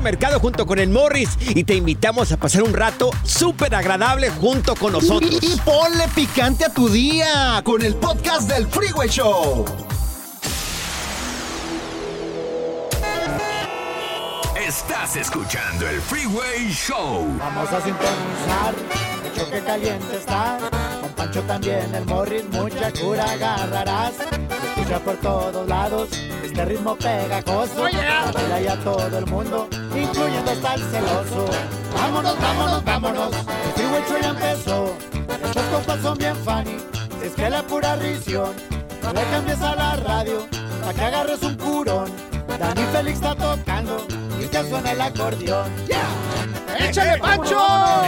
Mercado junto con el Morris y te invitamos a pasar un rato súper agradable junto con nosotros. Y, y ponle picante a tu día con el podcast del Freeway Show. Estás escuchando el Freeway Show. Vamos a sintonizar, el choque caliente está. Con Pancho también, el Morris, mucha cura agarrarás. Se escucha por todos lados, este ritmo pegajoso. Baila ya todo el mundo, incluyendo hasta el celoso. Vámonos, vámonos, vámonos, el Freeway Show ya empezó. Estos compas son bien funny, si es que la pura risión. No le cambies a la radio, para que agarres un curón. Dani Félix está tocando y que suena el acordeón. ¡Échale, Pancho!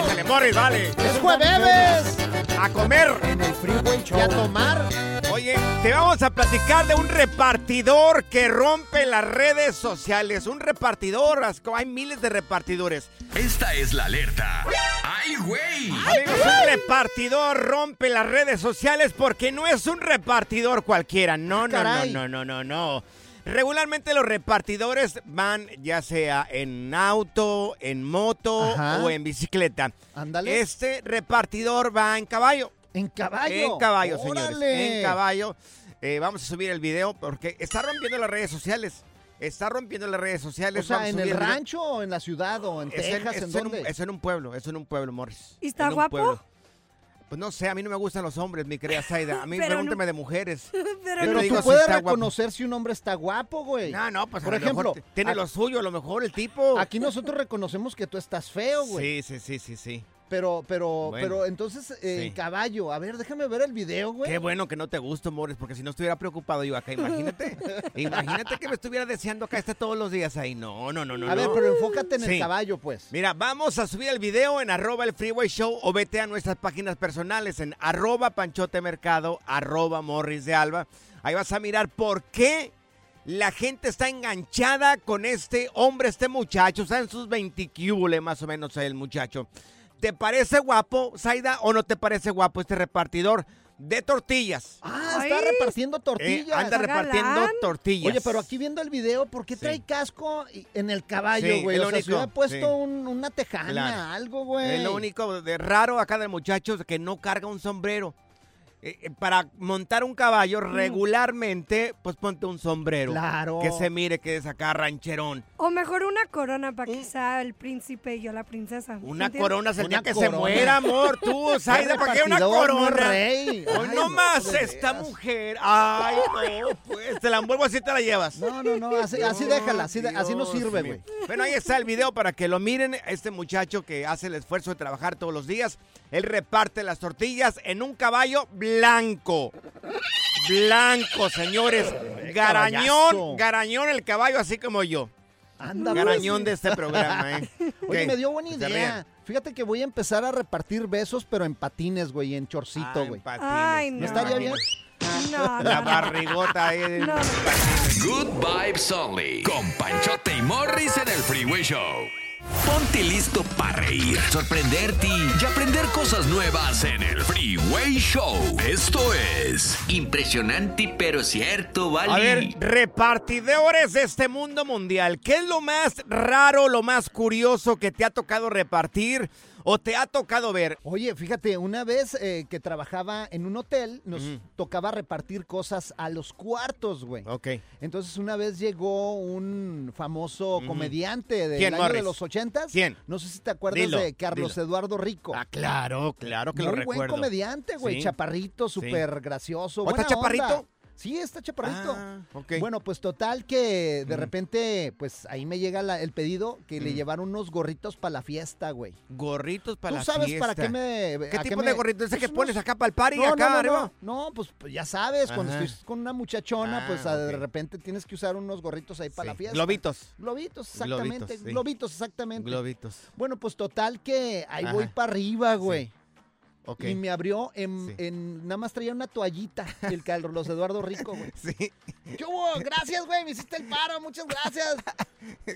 ¡Échale, Morris, vale! ¡Es jueves! ¡A comer! En el Freeway Show. Y a tomar. Oye, te vamos a platicar de un repartidor que rompe las redes sociales. Un repartidor, hay miles de repartidores. Esta es la alerta. ¡Ay, güey! Amigos, un repartidor rompe las redes sociales porque no es un repartidor cualquiera. No, no, no, no, no, no, no. Regularmente los repartidores van ya sea en auto, en moto Ajá. o en bicicleta. Ándale. Este repartidor va en caballo. En caballo. En caballo, señores. Órale. En caballo. Eh, vamos a subir el video porque está rompiendo las redes sociales. Está rompiendo las redes O sociales. sea, Vamos a ¿en el video. rancho o en la ciudad o en Es en, Texas? es ¿En en un, dónde? es en un pueblo, es en un pueblo, Morris. ¿Y está En un guapo? pueblo. Pues no sé, a mí no me gustan los hombres, mi querida Zaida. A mí Pero pregúntame no- de mujeres. Pero Pero tú si puedes guapo. reconocer si un hombre está guapo, güey. No, no, pues Por a lo mejor ejemplo, tiene a- lo suyo, a lo mejor el tipo. Aquí nosotros reconocemos que tú estás feo, güey. Sí, sí, sí, sí, sí. Pero, pero, Bueno, pero entonces, eh, sí. caballo. A ver, déjame ver el video, güey. Qué bueno que no te gusto, Morris, porque si no estuviera preocupado yo acá, imagínate. imagínate que me estuviera deseando acá esté todos los días ahí. No, no, no, no. A ver, pero enfócate en el caballo, pues. Mira, vamos a subir el video en arroba el Freeway Show o vete a nuestras páginas personales en arroba Panchote Mercado, arroba Morris de Alba. Ahí vas a mirar por qué la gente está enganchada con este hombre, este muchacho. Está en sus 20 cúbule, más o menos el muchacho. ¿Te parece guapo, Zaida, o no te parece guapo este repartidor de tortillas? Ah, Ay. está repartiendo Eh, tortillas. anda repartiendo galán. tortillas. Oye, pero aquí viendo el video, ¿por qué Sí. trae casco en el caballo, Sí, güey? es o lo sea, único, hubiera puesto sí. un- una tejana, Claro. algo, güey. Es lo único de raro acá del muchacho es que no carga un sombrero. Eh, eh, para montar un caballo regularmente, pues ponte un sombrero. Claro. Que se mire que es acá rancherón. O mejor una corona para que sea el príncipe y yo la princesa. Una ¿entiendes? corona es el día Una que se muera, amor. Tú, Saida, ¿para qué una corona? rey. Hoy no no, más esta veras. mujer. Ay, no, pues te la envuelvo así te la llevas. No, no, no, así, así déjala, así, así no sirve, güey. Bueno, ahí está el video para que lo miren. Este muchacho que hace el esfuerzo de trabajar todos los días, él reparte las tortillas en un caballo blanco. Blanco, señores. Garañón, garañón el caballo, así como yo. Anda, Garañón de este programa, ¿eh? Oye, ¿Qué? me dio buena idea. Fíjate que voy a empezar a repartir besos, pero en patines, güey, en chorcito, Ah, güey. Ay, ¿No no. estaría bien? No, La no, barrigota ahí. en- No. Good Vibes Only. Con Panchote y Morris en el Freeway Show. Ponte listo para reír, sorprenderte y aprender cosas nuevas en el Freeway Show. Esto es impresionante pero cierto, ¿vale? A ver, repartidores de este mundo mundial, ¿qué es lo más raro, lo más curioso que te ha tocado repartir o te ha tocado ver? Oye, fíjate, una vez eh, que trabajaba en un hotel, nos tocaba repartir cosas a los cuartos, güey. Ok. Entonces una vez llegó un famoso comediante del ¿Quién, año de los ochentas. ¿Quién? No sé si te acuerdas Dilo, de Carlos dilo. Eduardo Rico. Ah, claro, claro que Muy lo buen recuerdo. comediante, güey. Sí. Chaparrito, súper gracioso. ¿O está chaparrito? onda. Sí, está chaparrito. Ah. Bueno, pues total que de repente, pues ahí me llega la- el pedido que le llevaron unos gorritos para la fiesta, güey. Gorritos para ¿Tú la sabes fiesta. para qué me... ¿Qué tipo me- de gorritos? ¿Ese pues que pones acá para el party, no, acá no, no, arriba? No, pues, pues ya sabes, cuando estás con una muchachona, Ah, pues a- de repente tienes que usar unos gorritos ahí para la fiesta. Globitos. Globitos, exactamente. Globitos, sí. Globitos, exactamente. Globitos. Bueno, pues total que ahí voy para arriba, güey. Ok. Y me abrió en, Sí. en- Nada más traía una toallita, el Carlos Eduardo Rico, güey. Sí. ¿Qué hubo? Gracias, güey, me hiciste el paro, muchas gracias.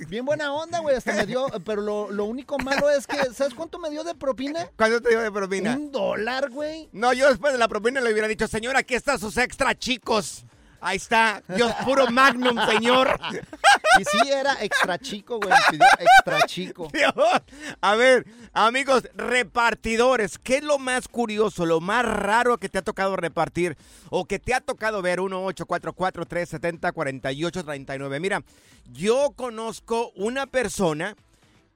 Bien buena onda, güey, hasta me dio, pero lo, lo único malo es que, ¿sabes cuánto me dio de propina? ¿Cuánto te dio de propina? Un dólar, güey. No, yo después de la propina le hubiera dicho, señor, aquí están sus extra chicos. Ahí está. Dios puro magnum, señor. Y sí era extra chico, güey, extra chico. Dios. A ver, amigos, repartidores, ¿qué es lo más curioso, lo más raro que te ha tocado repartir o que te ha tocado ver? 1-844-370-4839. Mira, yo conozco una persona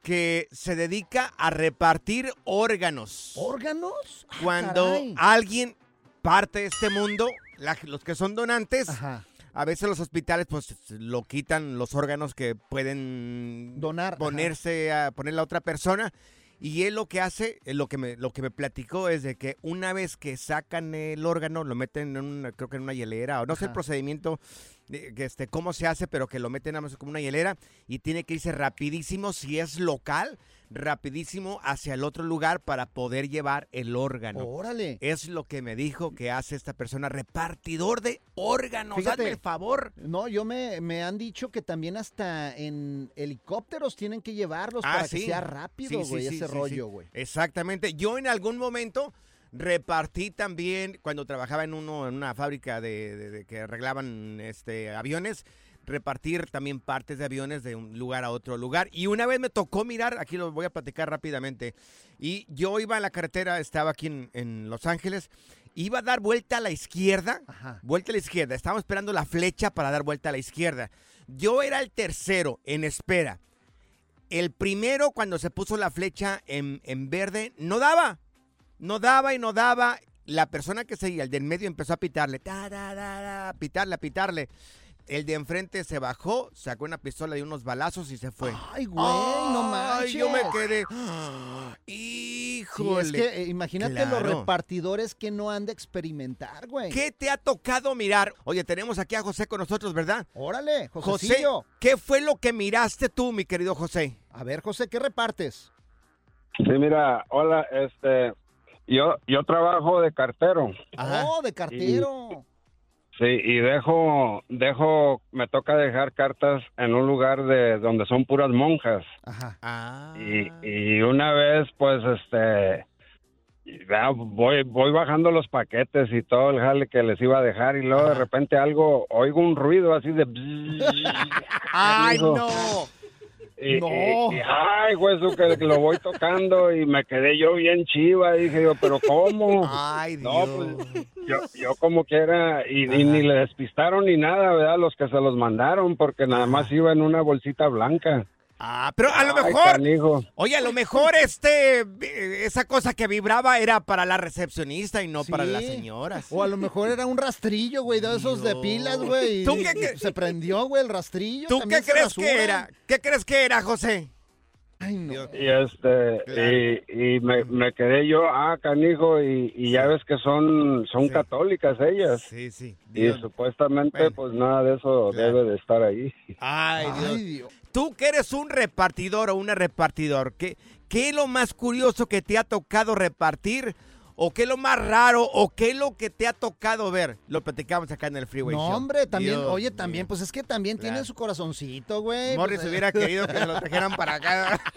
que se dedica a repartir órganos. ¿Órganos? Ah, Cuando caray. alguien parte de este mundo, la- los que son donantes, Ajá. a veces los hospitales pues lo quitan los órganos que pueden Donar, ajá. ponerse a poner la otra persona y él lo que hace, eh, lo que me lo que me platicó es de que una vez que sacan el órgano lo meten en una creo que en una hielera o no sé el procedimiento de- que este cómo se hace, pero que lo meten más como una hielera y tiene que irse rapidísimo si es local, rapidísimo hacia el otro lugar para poder llevar el órgano. Órale. Es lo que me dijo que hace esta persona, repartidor de órganos. Fíjate. Hazme el favor. No, yo me, me han dicho que también hasta en helicópteros tienen que llevarlos Ah, para sí. que sea rápido, sí, güey, sí, ese rollo, güey. Exactamente. Yo en algún momento repartí también, cuando trabajaba en uno, en una fábrica de, de- de que arreglaban este aviones, repartir también partes de aviones de un lugar a otro lugar. Y una vez me tocó mirar, aquí lo voy a platicar rápidamente, y yo iba en la carretera, estaba aquí en, en Los Ángeles, iba a dar vuelta a la izquierda, Ajá. vuelta a la izquierda, estábamos esperando la flecha para dar vuelta a la izquierda. Yo era el tercero en espera. El primero, cuando se puso la flecha en, en verde, no daba. No daba y no daba. La persona que seguía, el del medio, empezó a pitarle. Ta, pitarle, a pitarle. El de enfrente se bajó, sacó una pistola y unos balazos y se fue. Ay, güey, no manches. Ay, yo me quedé. Sí, Híjole. es que eh, imagínate los repartidores que no han de experimentar, güey. ¿Qué te ha tocado mirar? Oye, tenemos aquí a José con nosotros, ¿verdad? Órale, José. ¿qué fue lo que miraste tú, mi querido José? A ver, José, ¿qué repartes? Sí, mira, hola, este, yo, yo trabajo de cartero. Oh, de cartero. Sí, y dejo, dejo, me toca dejar cartas en un lugar de donde son puras monjas. Ajá. Ah. Y, y una vez, pues, este, ya voy, voy bajando los paquetes y todo el jale que les iba a dejar y luego de repente algo, oigo un ruido así de... ¡Ay, Digo, no! Y, No. y- y, ay, güey, eso que lo voy tocando y me quedé yo bien chiva. Y dije yo, ¿pero cómo? Ay, No, pues yo, yo como quiera, y, y ni le despistaron ni nada, ¿verdad? Los que se los mandaron, porque nada más iba en una bolsita blanca. Ah, pero a lo Ay, mejor, canijo. oye, a lo mejor este, eh, esa cosa que vibraba era para la recepcionista y no para las señoras. O a lo mejor era un rastrillo, güey, de esos de pilas, güey. ¿Tú qué- qué- Se prendió, güey, el rastrillo. ¿Tú qué crees que era? ¿Qué crees que era, José? Ay, no. Y este, y, y me, me quedé yo, ah, canijo, y, y ya ves que son, son católicas ellas. Sí, sí. Y supuestamente, pues nada de eso debe de estar ahí. Ay, Dios. Tú que eres un repartidor o una repartidor, ¿qué, ¿qué es lo más curioso que te ha tocado repartir? ¿O qué es lo más raro? ¿O qué es lo que te ha tocado ver? Lo platicamos acá en el Freeway No, Show. hombre, también, Dios oye, también, pues es que también Claro. tienen su corazoncito, güey. Morris pues, eh. hubiera querido que se lo trajeran para acá.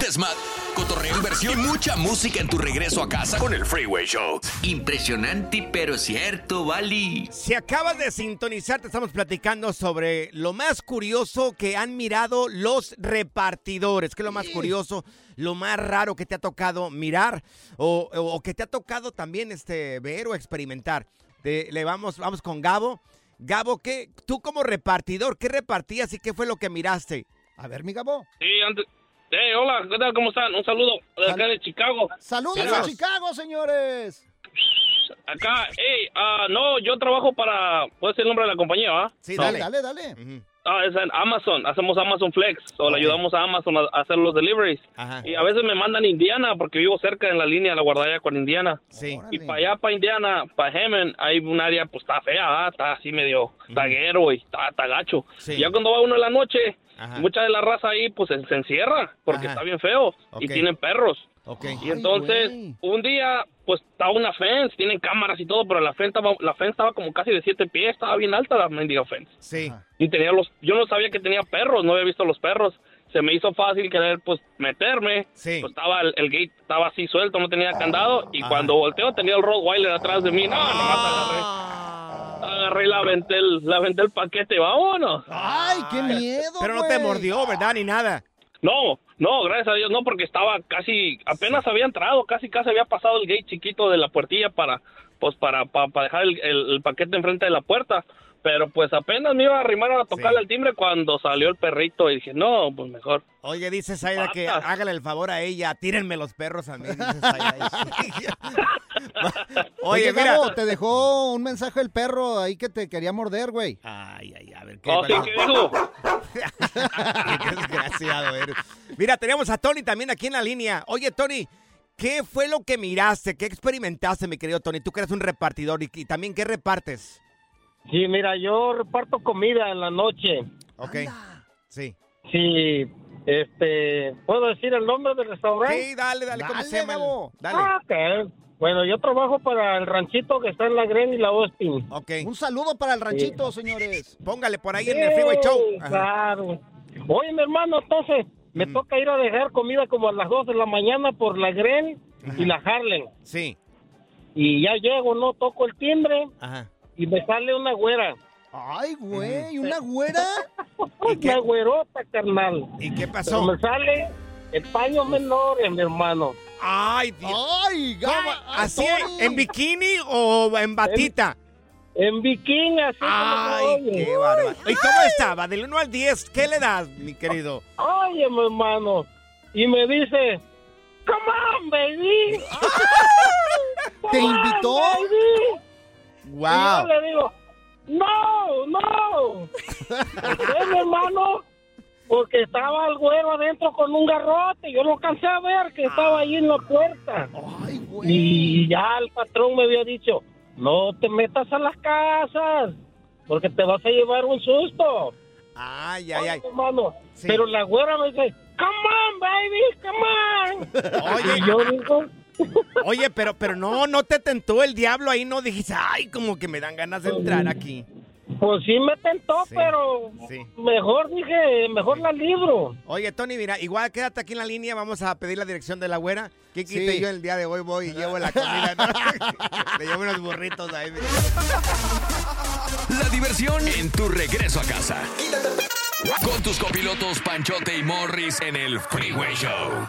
Desmad, cotorreo, inversión y mucha música en tu regreso a casa con el Freeway Show. Impresionante, pero cierto, Bali. Si acabas de sintonizar, te estamos platicando sobre lo más curioso que han mirado los repartidores. ¿Qué es lo más curioso, lo más raro que te ha tocado mirar o, o- o que te ha tocado también este, ver o experimentar? Te- le vamos, vamos con Gabo. Gabo, ¿qué, tú como repartidor, ¿qué repartías y qué fue lo que miraste? A ver, mi Gabo. Sí, antes. Hey, hola, ¿qué tal? ¿Cómo están? Un saludo de acá de Chicago. Saludos a Chicago, señores. Acá, hey, ah, no, yo trabajo para. ¿Puedes decir el nombre de la compañía, va? Sí, No. dale, dale, dale. Ah, es en Amazon. Hacemos Amazon Flex. O le ayudamos a Amazon a a hacer los deliveries. Y a veces me mandan a Indiana porque vivo cerca en la línea de la guardalla con Indiana. Sí. Y para allá, para Indiana, para Hemen, hay un área, pues está fea, ¿verdad? está así medio taguero y está, está gacho. Sí. Y ya cuando va uno en la noche, Ajá. mucha de la raza ahí, pues se, se encierra porque Ajá. está bien feo y tienen perros. Ok. Y entonces, un día, pues estaba una fence, tienen cámaras y todo, pero la fence estaba, la fence estaba como casi de siete pies, estaba bien alta la mendiga fence. Sí. Y tenía los, yo no sabía que tenía perros, no había visto los perros. Se me hizo fácil querer, pues, meterme. Sí. Pues estaba, el, el gate estaba así suelto, no tenía candado. Y Ajá. cuando volteo tenía el Rottweiler atrás de mí. No, nomás Ah. agarré. Agarré y la aventé el, la aventé el paquete, vámonos. Ay, qué miedo, Pero no te mordió, ¿verdad? Ni nada. No, no, gracias a Dios no, porque estaba casi, apenas había entrado, casi casi había pasado el gate chiquito de la puertilla para, pues para, para, para dejar el, el- el paquete enfrente de la puerta. Pero pues apenas me iba a arrimar a tocarle el timbre cuando salió el perrito y dije, no, pues mejor. Oye, dice Zaida que Patas. hágale el favor a ella, tírenme los perros a mí. dice Zaida. Oye, Oye, mira. Te dejó un mensaje el perro ahí que te quería morder, güey. Ay, ay, a ver Oh, sí, ¿qué dijo? Qué desgraciado eres. Mira, tenemos a Tony también aquí en la línea. Oye, Tony, ¿qué fue lo que miraste? ¿Qué experimentaste, mi querido Tony? Tú que eres un repartidor y, y también qué repartes. Sí, mira, yo reparto comida en la noche. Ok. Sí. Sí, este, ¿puedo decir el nombre del restaurante? Sí, dale, dale, ¿cómo se llama? Dale. Ah, ok. Bueno, yo trabajo para el ranchito que está en la Gren y la Austin. Ok. Un saludo para el ranchito, señores. Póngale por ahí en el Freeway Show. Ajá. Claro. Oye, mi hermano, entonces me toca ir a dejar comida como a las 2 de la mañana por la Gren y la Harlem. Sí. Y ya llego, no toco el timbre Ajá. Y me sale una güera. Ay, güey, ¿una güera? Una güerota, carnal. ¿Y qué Pero pasó? me sale el paño menor, mi hermano. Ay, Dios. Ay, ¿Cómo? ¿Así en bikini o en batita? En bikini, así Ay, qué bárbaro. ¿Y cómo estaba? Del 1 al 10, ¿qué le das, mi querido? Oye, mi hermano. Y me dice, come on, baby. ¿Te Come on, invitó? baby". Wow. Y yo le digo, no, no. ¿Por qué, mi hermano? Porque estaba el güero adentro con un garrote. Yo lo alcancé a ver que estaba ahí en la puerta. Y ya el patrón me había dicho, no te metas a las casas, porque te vas a llevar un susto. Ay, ay, ay. hermano. Pero la güera me dice, come on, baby, come on. Oye, Y yo digo, Oye, pero, pero no, no te tentó el diablo ahí, no dijiste, ay, como que me dan ganas de entrar aquí. pues sí me tentó, Sí, pero sí. mejor dije, mejor la libro. Oye, Tony, mira, igual quédate aquí en la línea, vamos a pedir la dirección de la güera. ¿Qué quite Sí. yo el día de hoy voy y llevo la comida? ¿no? Le llevo unos burritos ahí. mira. La diversión en tu regreso a casa. Con tus copilotos Panchote y Morris en el Freeway Show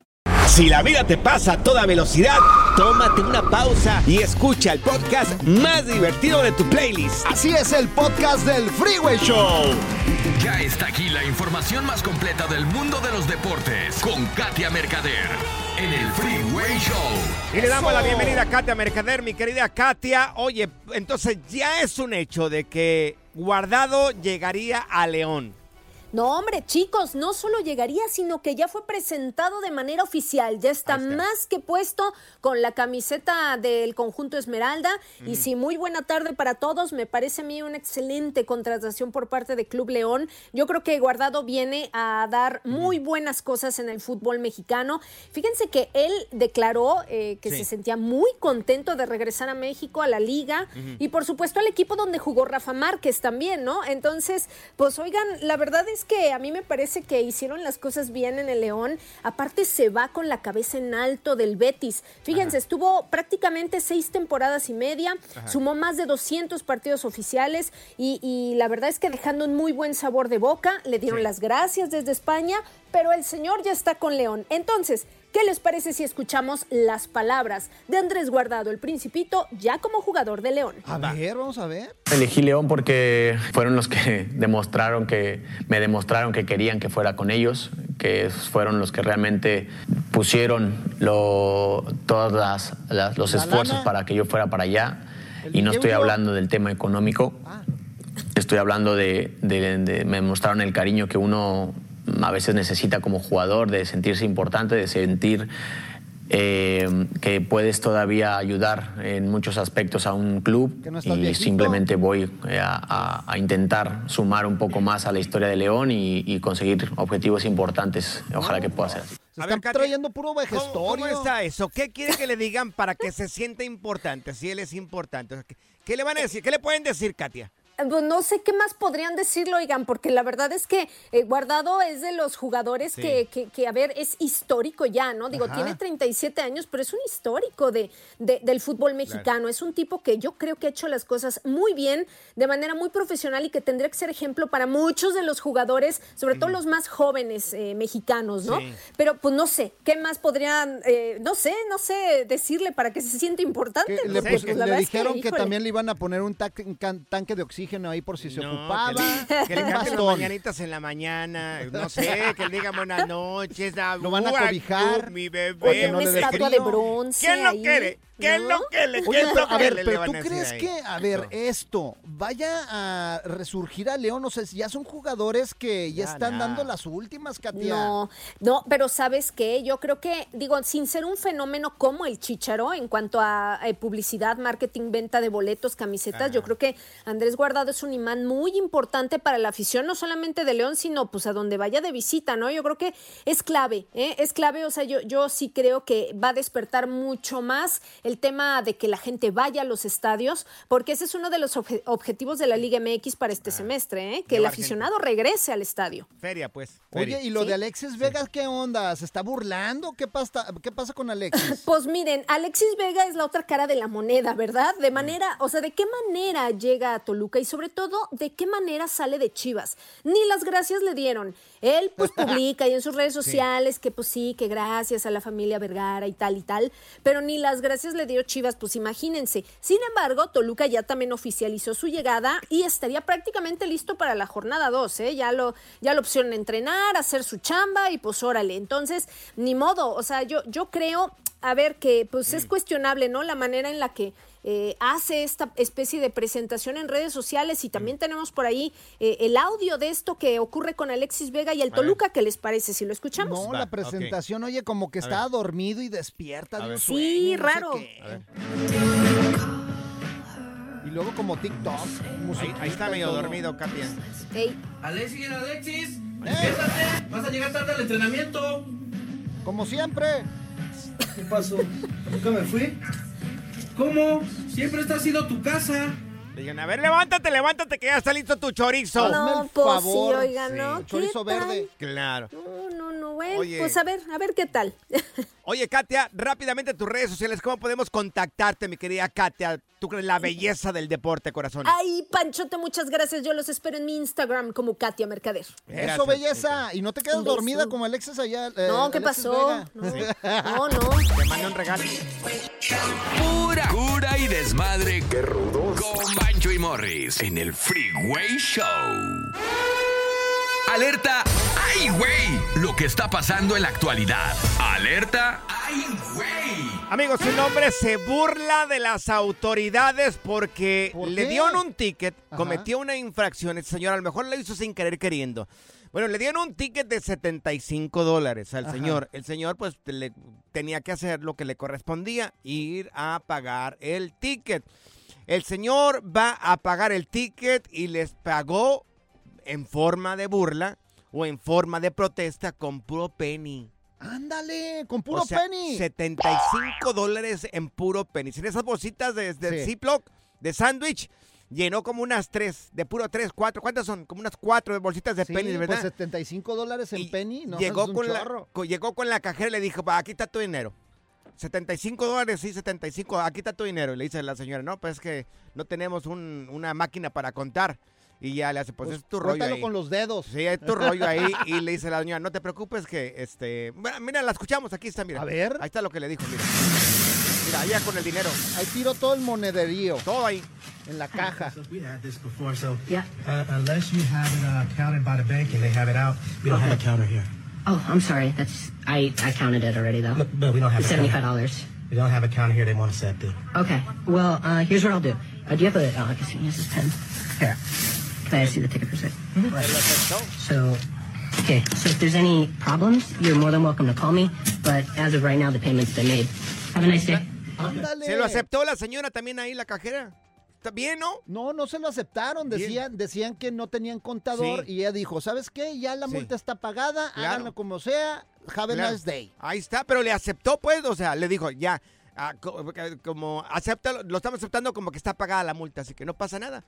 Si la vida te pasa a toda velocidad, tómate una pausa y escucha el podcast más divertido de tu playlist. Así es el podcast del Freeway Show. Ya está aquí la información más completa del mundo de los deportes con Katia Mercader en el Freeway Show. Y le damos la bienvenida a Katia Mercader, mi querida Katia. Oye, entonces ya es un hecho de que Guardado llegaría a León. No, hombre, chicos, no solo llegaría, sino que ya fue presentado de manera oficial. Ya está, más que puesto con la camiseta del conjunto Esmeralda. Y sí, muy buena tarde para todos. Me parece a mí una excelente contratación por parte de Club León. Yo creo que Guardado viene a dar muy buenas cosas en el fútbol mexicano. Fíjense que él declaró eh, que Sí. se sentía muy contento de regresar a México, a la liga. Y por supuesto al equipo donde jugó Rafa Márquez también, ¿no? Entonces, pues oigan, la verdad es que a mí me parece que hicieron las cosas bien en el León. Aparte se va con la cabeza en alto del Betis. Fíjense, estuvo prácticamente seis temporadas y media, Ajá. sumó más de 200 partidos oficiales y, y la verdad es que dejando un muy buen sabor de boca, le dieron las gracias desde España, pero el señor ya está con León. Entonces, ¿Qué les parece si escuchamos las palabras de Andrés Guardado, el Principito, ya como jugador de León? A ver, vamos a ver. Elegí León porque fueron los que demostraron que me demostraron que querían que fuera con ellos, que fueron los que realmente pusieron lo- todos las- las- los La esfuerzos lana. para que yo fuera para allá. El Y no estoy hablando del tema económico, estoy hablando de, de- de- me mostraron el cariño que uno a veces necesita como jugador, de sentirse importante, de sentir eh, que puedes todavía ayudar en muchos aspectos a un club no y viejito. simplemente voy a, a- a intentar sumar un poco más a la historia de León y, y conseguir objetivos importantes. Ojalá que pueda ser así. Se están trayendo puro ¿Cómo, vejestorio. cómo está eso? ¿Qué quiere que le digan para que se sienta importante? Si él es importante. O sea, ¿qué, qué le van a decir? ¿Qué le pueden decir, Katia? Pues no sé qué más podrían decirlo, oigan, porque la verdad es que eh, Guardado es de los jugadores Sí. que, que- que, a ver, es histórico ya, ¿no? Digo, Ajá. tiene 37 años, pero es un histórico de, de- del fútbol mexicano. Es un tipo que yo creo que ha hecho las cosas muy bien, de manera muy profesional y que tendría que ser ejemplo para muchos de los jugadores, sobre todo los más jóvenes eh, mexicanos, ¿no? Sí. Pero pues no sé, ¿qué más podrían, eh, no sé, no sé, decirle para que se sienta importante? Que le, pues, la le verdad es que, dijeron que, también le iban a poner un tanque de oxígeno ahí por si se No, ocupaba. que le, que le las mañanitas en la mañana. No sé, que le digan buenas noches. Lo van a cobijar. Mi bebé. Oye, no una estatua de bronce ¿Quién lo ahí, quiere? ¿Quién ¿no? lo? Oye, ¿Quién pero, lo a ver? Le pero tú crees ahí. que, a ver, esto vaya a resurgir a León, o sea, ya son jugadores que ya, Ya, están dando las últimas, Katia. No, no, pero ¿sabes qué? Yo creo que, digo, sin ser un fenómeno como el Chicharo en cuanto a eh, publicidad, marketing, venta de boletos, camisetas, yo creo que Andrés Guardado es un imán muy importante para la afición, no solamente de León, sino pues a donde vaya de visita, ¿no? Yo creo que es clave, ¿eh? Es clave, o sea, yo, yo sí creo que va a despertar mucho más el el tema de que la gente vaya a los estadios, porque ese es uno de los obje- objetivos de la Liga MX para este semestre, ¿eh? que el aficionado regrese al estadio. Feria, pues. Oye, ¿y lo de Alexis Vegas qué onda? ¿Se está burlando? ¿Qué pasa, qué pasa con Alexis? Pues miren, Alexis Vega es la otra cara de la moneda, ¿verdad? De manera, o sea, ¿de qué manera llega a Toluca y sobre todo, de qué manera sale de Chivas? Ni las gracias le dieron. Él pues publica y en sus redes sociales que pues sí, que gracias a la familia Vergara y tal y tal, pero ni las gracias le dio Chivas, pues imagínense. Sin embargo, Toluca ya también oficializó su llegada y estaría prácticamente listo para la jornada 2, ¿eh? Ya lo, ya lo opción entrenar, hacer su chamba y pues órale. Entonces, ni modo, o sea, yo, yo creo, a ver, que pues es cuestionable, ¿no? La manera en la que eh, hace esta especie de presentación en redes sociales y también tenemos por ahí eh, el audio de esto que ocurre con Alexis Vega y el. Toluca, ¿qué les parece si lo escuchamos? No, la presentación, oye, como que ver. dormido y despierta de un Sí, sueño, no sé raro. Y luego como TikTok. Ahí, ahí está medio dormido, Katia. Alexis, Alexis, despiértate, vas a llegar tarde al entrenamiento. Como siempre. ¿Qué pasó? ¿Nunca me fui? ¿Cómo? Siempre esta ha sido tu casa. Digan, a ver, levántate, levántate, que ya está listo tu chorizo. No, pues sí, oigan, ¿no? ¿Qué Chorizo tal? verde. Claro. No, no, no, bueno, Oye. pues a ver, a ver qué tal. Oye, Katia, rápidamente tus redes sociales, ¿cómo podemos contactarte, mi querida Katia? Tú crees la belleza del deporte, corazón. Ay, Panchote, muchas gracias. Yo los espero en mi Instagram como Katia Mercader. Eso, belleza. Y no te quedas dormida como Alexis allá. eh, No, ¿qué Alexis pasó? Vega. No, no. Te mando un regalo. Pura cura y desmadre. Qué rudos. Con Bancho y Morris en el Freeway Show. Alerta. ¡Ay, güey! Lo que está pasando en la actualidad. Alerta. ¡Ay, güey! Amigos, un hombre se burla de las autoridades porque le dieron un ticket, Ajá. cometió una infracción. Este señor a lo mejor lo hizo sin querer queriendo. Bueno, le dieron un ticket de 75 dólares al Ajá. señor. El señor pues le, tenía que hacer lo que le correspondía, ir a pagar el ticket. El señor va a pagar el ticket y les pagó en forma de burla o en forma de protesta con puro penny. Ándale, con puro O sea, penny. 75 dólares en puro penny. En esas bolsitas de, de Sí. Ziploc, de sándwich, llenó como unas tres, de puro tres, cuatro. ¿Cuántas son? Como unas cuatro bolsitas de Sí, penny, ¿verdad? pues 75 dólares en penny. No, llegó, con la, chorro. llegó con la cajera y le dijo, "Pa, aquí está tu dinero. 75 dólares, sí, 75, aquí está tu dinero. Y le dice la señora, no, pues es que no tenemos un- una máquina para contar. Y ya le hace, pues, Pues, es tu rollo cuéntalo ahí. con los dedos. Sí, es tu rollo ahí. Y le dice la señora, no te preocupes que, este... Bueno, mira, la escuchamos, aquí está, mira. A ver. Ahí está lo que le dijo, mira. Mira, allá con el dinero. Ahí tiro todo el monederío. Todo ahí. En la caja. We had this before, so Yeah. uh, unless you have it uh, counted by the bank and they have it out, we don't have a counter here. Oh, I'm sorry. That's I I counted it already though. No, no, we don't have a Seventy counter. five dollars. We don't have a counter here. They want us to do. Okay. Well, uh, here's what I'll do. Uh, do you have a? Oh, I can see this is pen. Here. Can I see the ticket for a sec? So, okay. So if there's any problems, you're more than welcome to call me. But as of right now, the payment's been made. Have a nice day. Ándale. ¿Se lo aceptó la señora también ahí, la cajera? ¿Está bien, no? No, no se lo aceptaron. Decían, decían que no tenían contador Sí. y ella dijo, ¿sabes qué? Ya la Sí. multa está pagada, Claro. háganlo como sea. Have a Claro. nice day. Ahí está, pero le aceptó, pues, o sea, le dijo, ya, ah, co- como acepta, lo estamos aceptando como que está pagada la multa, así que no pasa nada.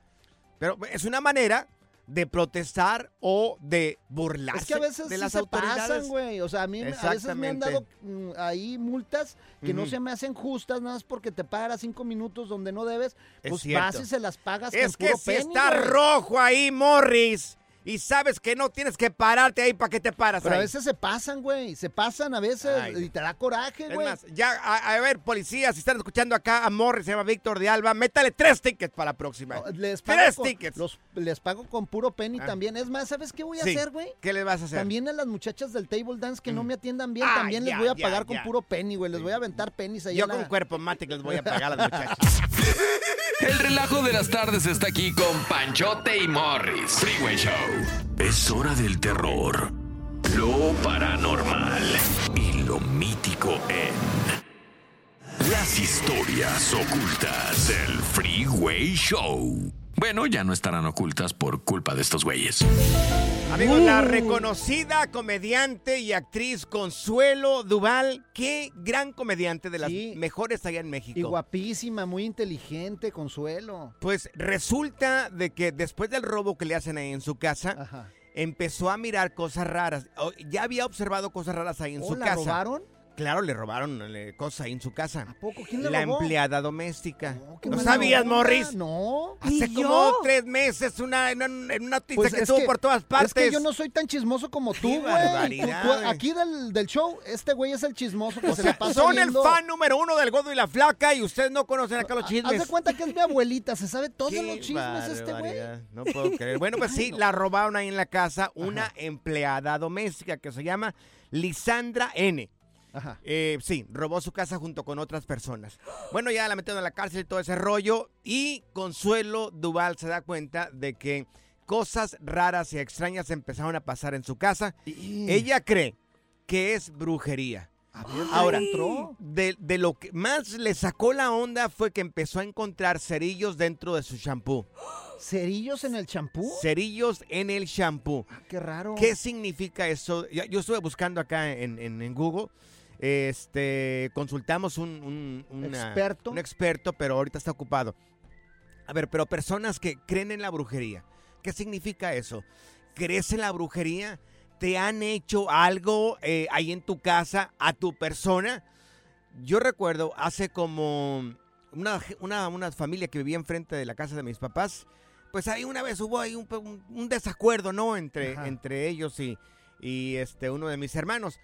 Pero es una manera de protestar o de burlarse Es que a veces de sí las se autoridades. pasan, güey. O sea, a mí a veces me han dado mm, ahí multas que no se me hacen justas, nada más porque te pagas cinco minutos donde no debes. Es Pues cierto. vas y se las pagas Es con que puro si penny, está güey. rojo ahí, Morris, y sabes que no tienes que pararte ahí para que te paras Pero a veces se pasan, güey. Se pasan a veces Ay. y te da coraje, Es güey. más, ya, a, a ver, policías, si están escuchando acá a Morris, se llama Víctor de Alba, métale tres tickets para la próxima. Les pago, tres con, tickets. los- les pago con puro penny Ah. también. Es más, ¿sabes qué voy a Sí. hacer, güey? ¿Qué le vas a hacer? También a las muchachas del table dance que no me atiendan bien, Ah, también les voy a pagar ya. con puro penny, güey. Les voy a aventar pennies ahí Yo la- con cuerpo mate que les voy a pagar a las muchachas. El relajo de las tardes está aquí con Panchote y Morris. Freeway Show. Es hora del terror, lo paranormal y lo mítico en las historias ocultas del Freeway Show. Bueno, ya no estarán ocultas por culpa de estos güeyes. Amigos, la Uh. reconocida comediante y actriz Consuelo Duval, qué gran comediante de las Sí. mejores allá en México. Y guapísima, muy inteligente, Consuelo. Pues resulta de que después del robo que le hacen ahí en su casa, Ajá. empezó a mirar cosas raras. Ya había observado cosas raras ahí en ¿Oh, su la casa. robaron? Claro, le robaron eh, cosas ahí en su casa. ¿A poco? ¿Quién le La robó? empleada doméstica. ¿No sabías, onda, Morris? No. Hace como yo. tres meses una, en una, en una noticia Pues que es estuvo por todas partes. Es que yo no soy tan chismoso como tú, güey. Aquí del, del show, este güey es el chismoso que O se sea, le pasa son el fan número uno del Gordo y la Flaca y ustedes no conocen acá los chismes. Haz de cuenta que es mi abuelita, se sabe todos los chismes este güey. No puedo creer. Bueno, pues sí, la robaron ahí en la casa una empleada doméstica que se llama Lisandra N. Ajá. Eh, sí, robó su casa junto con otras personas. Bueno, ya la metieron a la cárcel y todo ese rollo. Y Consuelo Duval se da cuenta de que cosas raras y extrañas empezaron a pasar en su casa. Ella cree que es brujería. Ahora, de, de lo que más le sacó la onda fue que empezó a encontrar cerillos dentro de su shampoo. ¿Cerillos en el champú? Cerillos en el shampoo. Qué raro. ¿Qué significa eso? Yo estuve buscando acá en, en- en Google. Este, consultamos un, un- una- ¿Experto? un experto, pero ahorita está ocupado. A ver, pero personas que creen en la brujería. ¿Qué significa eso? ¿Crees en la brujería? ¿Te han hecho algo eh, ahí en tu casa a tu persona? Yo recuerdo hace como una, una, una familia que vivía enfrente de la casa de mis papás. Pues ahí una vez hubo ahí un, un- un desacuerdo, ¿no? Entre, Ajá. entre ellos y, y este, uno de mis hermanos.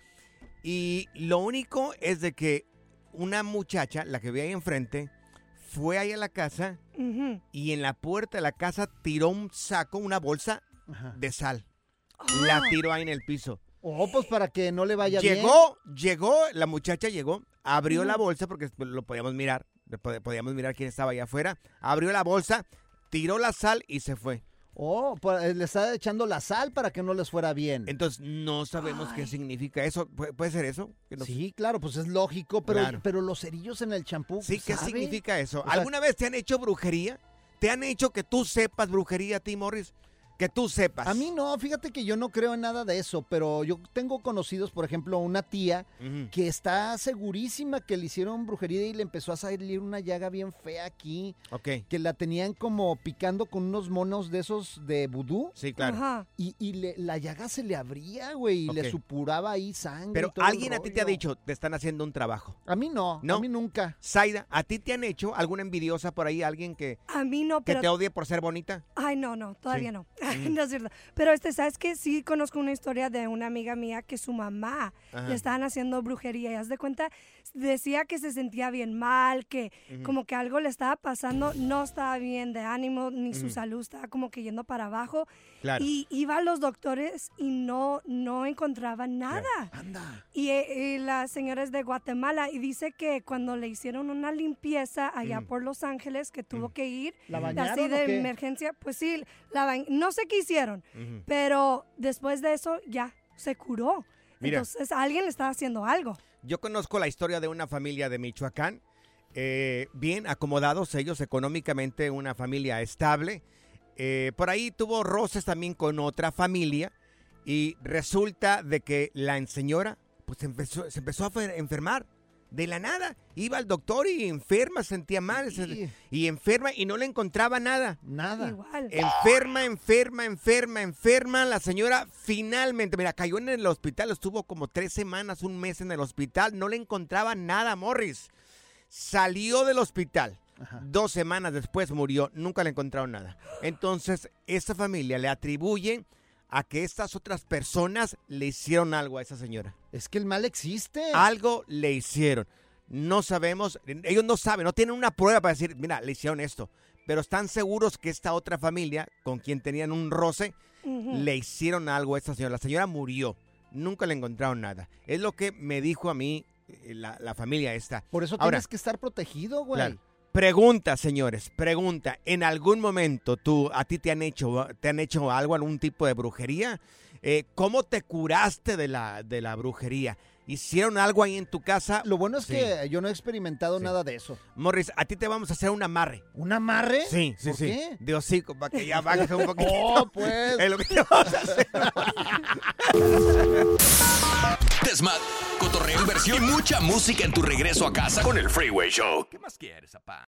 Y lo único es de que una muchacha, la que vi ahí enfrente, fue ahí a la casa y en la puerta de la casa tiró un saco, una bolsa Ajá. de sal. La tiró ahí en el piso. Oh, pues para que no le vaya bien. Llegó, llegó, la muchacha llegó, abrió la bolsa porque lo podíamos mirar, podíamos mirar quién estaba allá afuera, abrió la bolsa, tiró la sal y se fue. Oh, pues, le está echando la sal para que no les fuera bien. Entonces no sabemos qué significa eso. ¿Pu- ¿Puede ser eso? Nos- Sí, claro, pues es lógico, pero, Claro. pero los cerillos en el champú. Sí, ¿qué ¿sabe? significa eso? O sea, ¿Alguna vez te han hecho brujería? ¿Te han hecho que tú sepas brujería, Tim Morris? Que tú sepas. A mí no, fíjate que yo no creo en nada de eso, pero yo tengo conocidos, por ejemplo, una tía que está segurísima que le hicieron brujería y le empezó a salir una llaga bien fea aquí, Ok. que la tenían como picando con unos monos de esos de vudú. Sí, claro. Ajá. Y, y le- la llaga se le abría, güey, y le supuraba ahí sangre. Pero y todo el alguien a ti te ha dicho, te están haciendo un trabajo. A mí no, ¿No? a mí nunca. Zaida, ¿a ti te han hecho alguna envidiosa por ahí? ¿Alguien que, A mí no, que pero... te odie por ser bonita? Ay, no, no, todavía Sí. no. Mm. no es cierto. Pero este, ¿sabes qué? Sí conozco una historia de una amiga mía que su mamá Ajá. le estaban haciendo brujería y haz de cuenta, decía que se sentía bien mal, que como que algo le estaba pasando, no estaba bien de ánimo, ni su salud estaba como que yendo para abajo. Claro. Y iba a los doctores y no, no encontraba nada. Anda. Y, eh, y la señora es de Guatemala y dice que cuando le hicieron una limpieza allá Mm. por Los Ángeles, que tuvo que ir ¿La así bañaron o de qué? emergencia, pues sí, la no sé qué hicieron, pero después de eso ya se curó. Mira. Entonces alguien le estaba haciendo algo. Yo conozco la historia de una familia de Michoacán, eh, bien acomodados ellos económicamente, una familia estable. Eh, por ahí tuvo roces también con otra familia y resulta de que la señora pues empezó, se empezó a fer- enfermar de la nada. Iba al doctor y enferma, sentía mal y enferma y no le encontraba nada. Nada. Igual. Enferma, enferma, enferma, enferma. La señora finalmente, mira, cayó en el hospital, estuvo como tres semanas, un mes en el hospital, no le encontraba nada, Morris. Salió del hospital. Dos semanas después murió, nunca le encontraron nada. Entonces, esta familia le atribuye a que estas otras personas le hicieron algo a esa señora. Es que el mal existe. Algo le hicieron. No sabemos, ellos no saben, no tienen una prueba para decir, mira, le hicieron esto. Pero están seguros que esta otra familia, con quien tenían un roce, le hicieron algo a esta señora. La señora murió. Nunca le encontraron nada. Es lo que me dijo a mí eh, la, la familia esta. Por eso Ahora, tienes que estar protegido, güey. Claro. Pregunta, señores, pregunta. ¿En algún momento tú, a ti te han hecho, algo, algún tipo de brujería? Eh, ¿Cómo te curaste de la, de la brujería? Hicieron algo ahí en tu casa. Lo bueno es Sí. que yo no he experimentado nada de eso. Morris, a ti te vamos a hacer un amarre. ¿Un amarre? Sí, sí, ¿Por sí. qué? De hocico, para que ya bajes un poquito. Oh, pues. Es lo que te vamos a hacer. Desmad, cotorreo, inversión y mucha música en tu regreso a casa con el Freeway Show. ¿Qué más quieres, papá?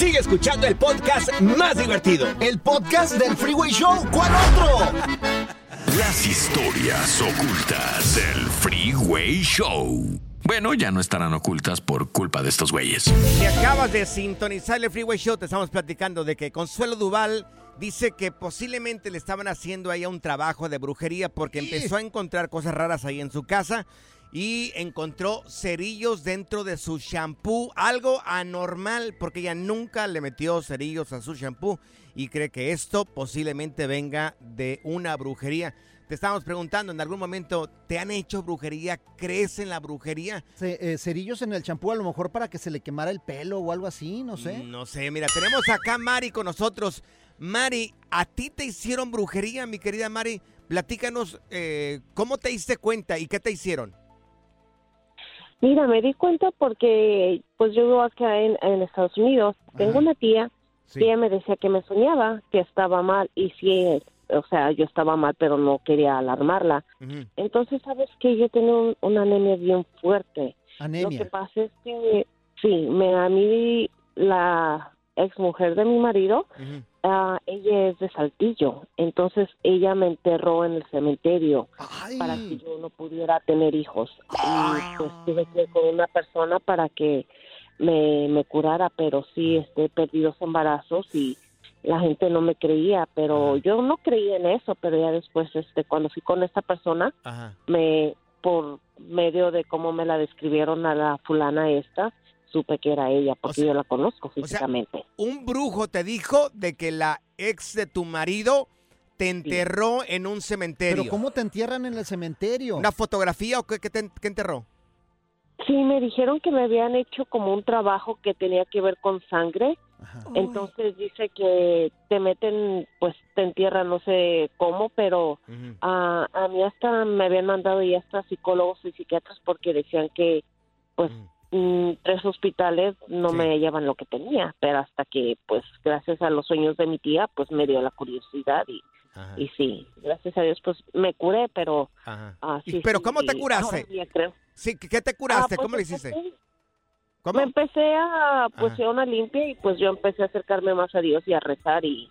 Sigue escuchando el podcast más divertido. El podcast del Freeway Show. ¿Cuál otro? Las historias ocultas del Freeway Show. Bueno, ya no estarán ocultas por culpa de estos güeyes. Si acabas de sintonizar el Freeway Show, te estamos platicando de que Consuelo Duval dice que posiblemente le estaban haciendo ahí un trabajo de brujería porque empezó a encontrar cosas raras ahí en su casa y encontró cerillos dentro de su shampoo, algo anormal porque ella nunca le metió cerillos a su shampoo y cree que esto posiblemente venga de una brujería. Te estábamos preguntando, ¿en algún momento te han hecho brujería? ¿Crees en la brujería? Eh, cerillos en el champú, a lo mejor para que se le quemara el pelo o algo así, no sé. No sé, mira, tenemos acá a Mari con nosotros. Mari, ¿a ti te hicieron brujería, mi querida Mari? Platícanos eh, cómo te diste cuenta y qué te hicieron. Mira, me di cuenta porque pues yo vivo acá en, en Estados Unidos. Tengo una tía Sí. que ella me decía que me soñaba, que estaba mal y sí, o sea, yo estaba mal, pero no quería alarmarla. Entonces, ¿sabes que Yo tenía un- una anemia bien fuerte. Anemia. Lo que pasa es que, sí, me, a mí la ex mujer de mi marido, ah, ella es de Saltillo. Entonces, ella me enterró en el cementerio para que yo no pudiera tener hijos. Y pues tuve que ir con una persona para que me, me curara, pero sí, este, perdí dos embarazos y la gente no me creía, pero yo no creía en eso, pero ya después, este, cuando fui con esta persona, Ajá. me por medio de cómo me la describieron a la fulana esta, supe que era ella, porque yo la conozco físicamente. Un brujo te dijo de que la ex de tu marido te enterró en un cementerio. Pero ¿cómo te entierran en el cementerio? ¿Una fotografía o qué, qué te qué enterró? Sí, me dijeron que me habían hecho como un trabajo que tenía que ver con sangre. Entonces dice que te meten, pues te entierran, no sé cómo, pero a, a mí hasta me habían mandado ya hasta psicólogos y psiquiatras porque decían que, pues, mm, tres hospitales no me hallaban lo que tenía, pero hasta que, pues, gracias a los sueños de mi tía, pues me dio la curiosidad y, y sí, gracias a Dios, pues me curé, pero... ah, ¿Y sí, pero sí, cómo te curaste? creo. Sí, ¿qué te curaste? Ah, pues, ¿Cómo le hiciste? Me empecé a, pues, Ajá. a una limpia y pues yo empecé a acercarme más a Dios y a rezar y,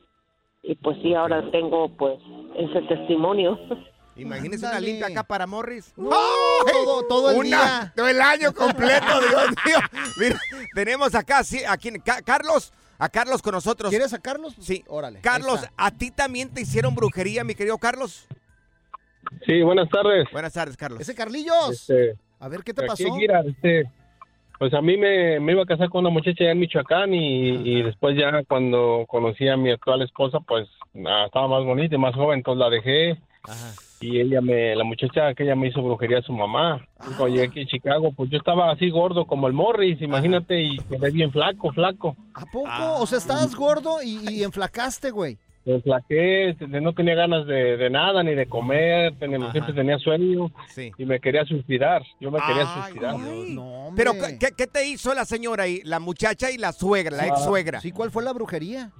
y pues sí, ahora tengo pues ese testimonio. Imagínese una limpia acá para Morris. todo, todo el Una- día. Todo el año completo, Dios mío. Mira, tenemos acá, sí, aquí, Ca- Carlos, a Carlos con nosotros. ¿Quieres a Carlos? Sí. Órale. Carlos. ¿a ti también te hicieron brujería, mi querido Carlos? Sí, buenas tardes. Buenas tardes, Carlos. Ese Carlillos. Este, A ver, ¿qué te pasó? este, pues a mí me, me iba a casar con una muchacha allá en Michoacán y, y después ya cuando conocí a mi actual esposa, pues ah, estaba más bonita y más joven, entonces la dejé. Y ella me, la muchacha que ella me hizo brujería a su mamá. Y Cuando llegué aquí a Chicago, pues yo estaba así gordo como el Morris, imagínate, y quedé bien flaco, flaco. ¿A poco? O sea, estabas gordo y, y enflacaste, güey. me flaqué, este, no tenía ganas de, de nada, ni de comer, tenía- siempre tenía sueño y me quería suicidar. Yo me quería Ay, suicidar. Pero, ¿qué, qué te hizo la señora ahí? La muchacha y la suegra, la Ah, ex suegra. Sí, ¿cuál fue la brujería?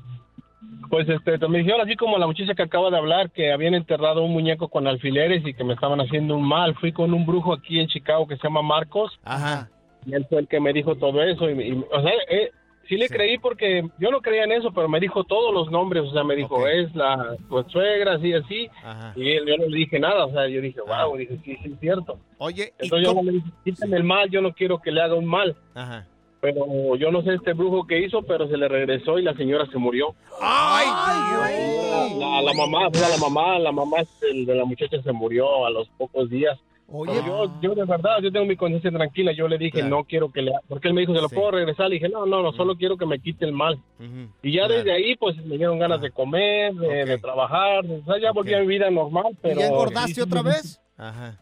Pues este, me dijeron así como la muchacha que acaba de hablar, que habían enterrado un muñeco con alfileres y que me estaban haciendo un mal. Fui con un brujo aquí en Chicago que se llama Marcos. Ajá. Y él fue el que me dijo todo eso. Y, y, o sea, eh, sí le creí porque yo no creía en eso, pero me dijo todos los nombres. O sea, me dijo, es la tu suegra, así, así. Y él- yo no le dije nada. O sea, yo dije, wow, dije, sí, sí, es cierto. Oye, ¿y Entonces yo cómo- le dije, quítame el mal, yo no quiero que le haga un mal. Ajá. Pero yo no sé este brujo que hizo, pero se le regresó y la señora se murió. ¡Ay, La, la mamá, o sea, la mamá, la mamá del- de la muchacha se murió a los pocos días. Oye, yo, yo de verdad, yo tengo mi conciencia tranquila. Yo le dije, no quiero que le, porque él me dijo, ¿se lo puedo regresar? Le dije, no, no, no, solo quiero que me quite el mal. Y ya desde ahí, pues me dieron ganas de comer, de, de trabajar, o sea, ya volví a mi vida normal, pero. ¿Ya engordaste sí, sí, otra sí. vez? Ajá.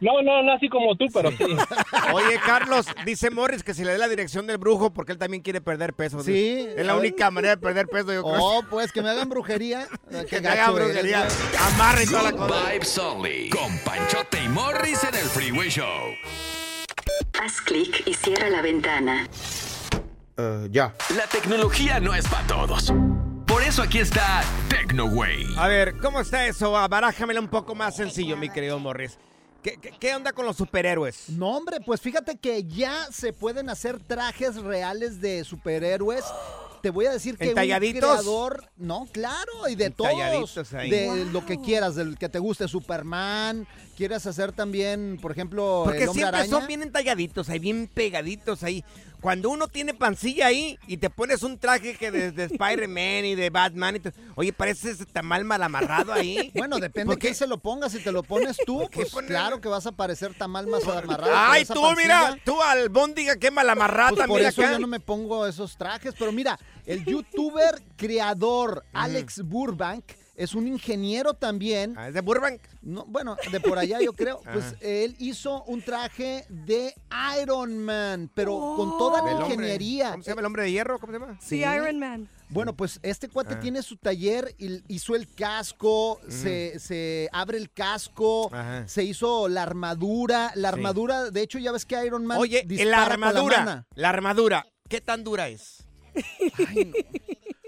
No, no, no así como tú, pero sí. Oye, Carlos, dice Morris que si le dé la dirección del brujo porque él también quiere perder peso. Sí. Es la única manera de perder peso, yo creo. Oh, pues que me hagan brujería. Eh, Que me hagan brujería. Amarre toda la cosa. Vibes Only. Con Panchote y Morris en el Freeway Show. Haz clic y cierra la ventana. ya. La tecnología no es para todos. Por eso aquí está TecnoWay. A ver, ¿cómo está eso? Barájamela un poco más sencillo, mi querido Morris. ¿Qué, qué, qué onda con los superhéroes? No, hombre, pues fíjate que ya se pueden hacer trajes reales de superhéroes. Te voy a decir que un creador, no, claro, y de todos, Entalladitos ahí. de Wow. lo que quieras, del que te guste, Superman, quieres hacer también, por ejemplo, Porque el hombre siempre araña. son bien entalladitos ahí, bien pegaditos ahí. Cuando uno tiene pancilla ahí y te pones un traje que de, de Spider-Man y de Batman, y te- oye, pareces tamal mal amarrado ahí. Bueno, depende ¿Por de quién se lo pongas. Si te lo pones tú, pues claro que vas a parecer tamal más amarrado. Ay, tú, pancilla. mira, tú albóndiga, qué mal amarrada, Pues por eso acá. yo no me pongo esos trajes. Pero mira, el youtuber creador Alex Burbank es un ingeniero también. ¿Es de Burbank? No, bueno, de por allá yo creo. Pues él hizo un traje de Iron Man, pero con toda El la hombre- ingeniería. ¿Cómo se llama el hombre de hierro? ¿Cómo se llama? Sí, Iron Man. Bueno, pues este cuate Ah. tiene su taller, y hizo el casco, se, se abre el casco, Ajá. se hizo la armadura. La Sí. armadura, de hecho, ya ves que Iron Man Oye, dispara la con la armadura, mana. la, armadura, ¿qué tan dura es?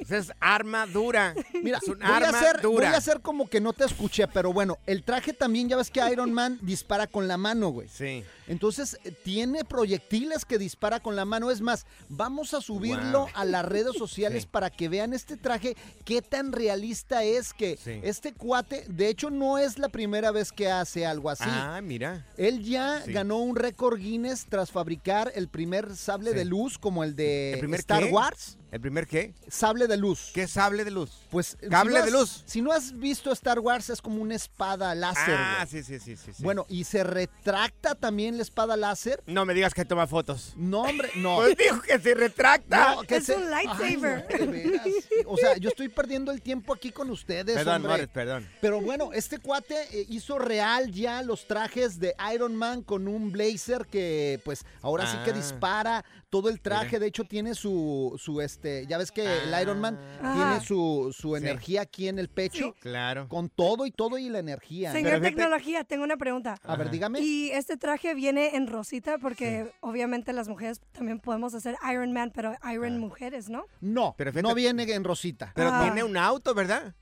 Esa es armadura. Mira, es un voy a, arma hacer, voy a hacer como que no te escuché, pero bueno, el traje también, ya ves que Iron Man dispara con la mano, güey. Sí. Entonces, eh, tiene proyectiles que dispara con la mano. Es más, vamos a subirlo Wow. a las redes sociales Sí. para que vean este traje, qué tan realista es que Sí. este cuate, de hecho, no es la primera vez que hace algo así. Ah, mira. Él ya Sí. ganó un récord Guinness tras fabricar el primer sable de luz como el de ¿El primer Star qué? Wars. ¿El primer qué? Sable de luz. ¿Qué sable de luz? Pues Cable si no de has- luz. Si no has visto Star Wars es como una espada láser. Ah, sí, sí, sí, sí, sí. Bueno, y se retracta también la espada láser. No me digas que toma fotos. No, hombre, no. Pues dijo que se retracta. No, que Es se- un lightsaber. Ay, no, de veras. O sea, yo estoy perdiendo el tiempo aquí con ustedes, Perdón, hombre. Morris, perdón. Pero bueno, este cuate eh, hizo real ya los trajes de Iron Man con un blazer que, pues, ahora sí que Ah. dispara todo el traje. Mira. De hecho, tiene su, su este, ya ves que el Iron Man Ah. tiene su, su Sí. energía aquí en el pecho. Claro. Con todo y todo y la energía. Señor Pero fíjate- Tecnología, tengo una pregunta. A ver, dígame. Y este traje viene en rosita porque obviamente las mujeres también podemos hacer Iron Man, pero Iron mujeres, ¿no? No, Pero fíjate- no viene en rosita. Pero Ah. tiene un auto, ¿verdad?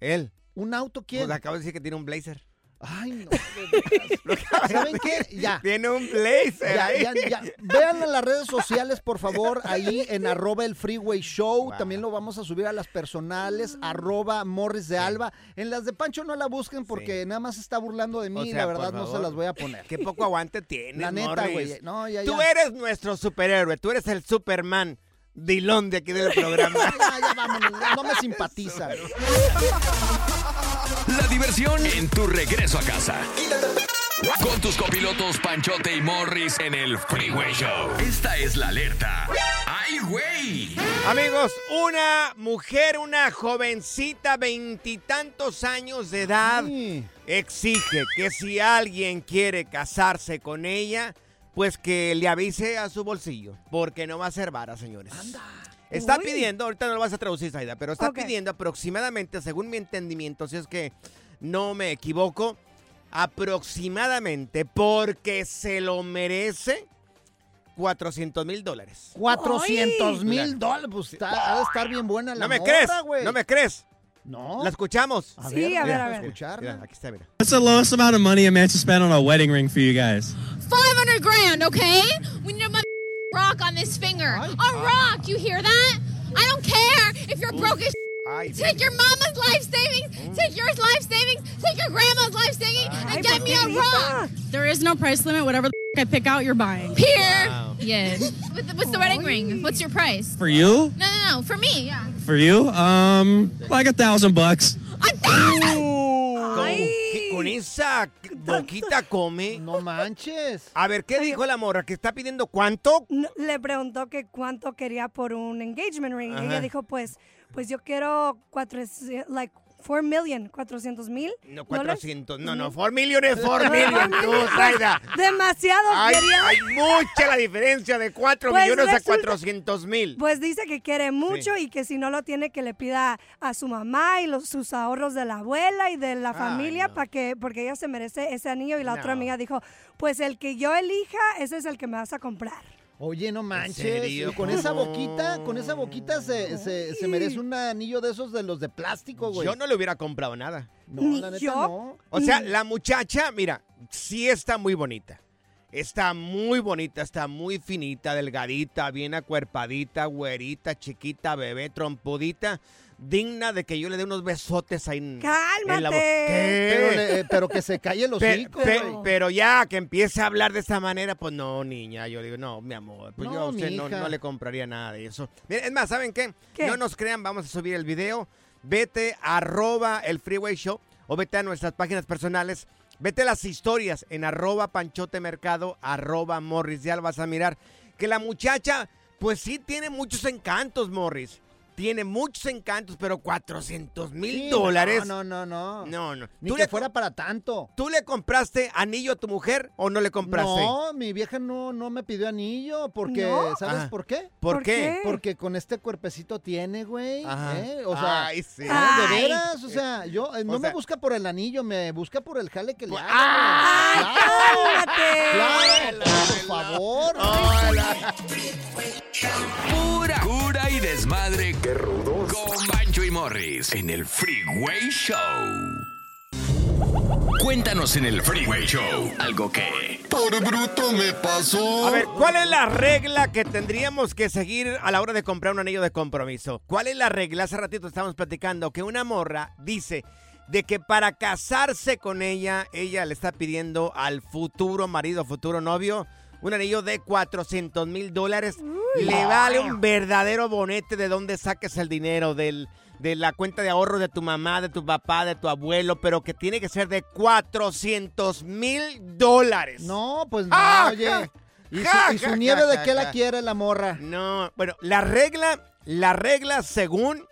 Él. ¿Un auto quién? Pues acabo de decir que tiene un blazer. Ay, no. de. ¿Saben qué? Ya. Tiene un blazer Ya, ahí. ya, ya. Vean en las redes sociales, por favor, ahí en arroba el Freeway Show. También lo vamos a subir a las personales, arroba Morris de Alba. En las de Pancho no la busquen porque nada más se está burlando de mí O y sea, la verdad no se las voy a poner. Qué poco aguante tienes, La neta, Morris. güey. No, ya, Tú eres nuestro superhéroe. Tú eres el Superman Dilón de aquí del programa. Ya, ya, vámonos. No me simpatiza. La diversión en tu regreso a casa. Con tus copilotos Panchote y Morris en el Freeway Show. Esta es la alerta. ¡Ay, güey! Amigos, una mujer, una jovencita, veintitantos años de edad, exige que si alguien quiere casarse con ella, pues que le avise a su bolsillo, porque no va a ser vara, señores. Está Uy. pidiendo, ahorita no lo vas a traducir, Saida, pero está pidiendo aproximadamente, según mi entendimiento, si es que no me equivoco, aproximadamente, porque se lo merece, 400 mil dólares. 400 Ay. mil dólares, pues está, ha de estar bien buena la ¿No me morra, crees? güey. ¿No me crees? No. ¿La escuchamos? A Sí, ver, a ver, Mira, a ver. mira, aquí está, mira. What's the lowest amount of money a man should spend on a wedding ring for you guys? 500 grand, okay? We need a mother- rock on this finger. A rock, you hear that? I don't care if you're broke as Take your mama's life savings, take your life savings, take your grandma's life savings, and get me a rock. There is no price limit. Whatever the I pick out, you're buying. Here. Yeah. With the, what's the wedding ring? What's your price? For you? No, no, no. For me, yeah. For you? Um, like a thousand bucks. Con, ¿qué- con esa boquita come. No manches. A ver, ¿qué dijo la morra? ¿Que está pidiendo cuánto? No, le preguntó que cuánto quería por un engagement ring. Y Ajá. ella dijo, pues, pues yo quiero cuatro, like, 4 million, 400 mil. No, 400. No, no, 4 million es 4 million. Tú, Zaida. Demasiado Hay, hay mucha la diferencia de 4 Pues millones a resulta- 400 mil. Pues dice que quiere mucho y que si no lo tiene que le pida a su mamá y los, sus ahorros de la abuela y de la familia para que porque ella se merece ese anillo y la otra amiga dijo, pues el que yo elija, ese es el que me vas a comprar. Oye, no manches. con esa boquita, con esa boquita se, se, se merece un anillo de esos de los de plástico, güey. Yo no le hubiera comprado nada. No, la neta no. O sea, la muchacha, mira, sí está muy bonita. Está muy bonita, está muy finita, delgadita, bien acuerpadita, güerita, chiquita, bebé, trompudita, digna de que yo le dé unos besotes ahí en, en la boca. ¿Qué? Pero, le- eh, pero que se calle los Pe- hocico, pe- pero ya que empiece a hablar de esa manera, pues no, niña. Yo digo, no, mi amor, pues No, yo a usted no, no le compraría nada de eso. Miren, es más, ¿saben qué? No nos crean, vamos a subir el video. Vete, arroba el Freeway Show o vete a nuestras páginas personales. Vete a las historias en arroba panchote mercado, arroba morris. Ya vas a mirar que la muchacha, pues sí tiene muchos encantos, Morris. Tiene muchos encantos, pero 400 mil Sí, dólares. No, no, no. No, no. Ni ¿Tú que le fuera para tanto. ¿Tú le compraste anillo a tu mujer o no le compraste? No, mi vieja no, no me pidió anillo porque, ¿No? ¿sabes Ah. por qué? ¿Por ¿Por qué? qué? Porque con este cuerpecito tiene, güey. Ajá. ¿eh? O sea, Ay, sí. Ay. de veras, o sea, yo eh, no O sea- me busca por el anillo, me busca por el jale que le haga. ¡Ay, Claro, por favor. Pura cura desmadre. Qué rudos. Con Bancho y Morris en el Freeway Show. Cuéntanos en el Freeway Show algo que. Por bruto me pasó. A ver, ¿cuál es la regla que tendríamos que seguir a la hora de comprar un anillo de compromiso? ¿Cuál es la regla? Hace ratito estábamos platicando que una morra dice de que para casarse con ella, ella le está pidiendo al futuro marido, futuro novio, un anillo de 400 mil dólares. Le vale un verdadero bonete de dónde saques el dinero, del, de la cuenta de ahorro de tu mamá, de tu papá, de tu abuelo, pero que tiene que ser de 400 mil dólares. No, pues no, ¡Ja, oye. ja! ¿Y Ja, su, y su nieve de qué la quiere la morra? No, bueno, la regla, la regla según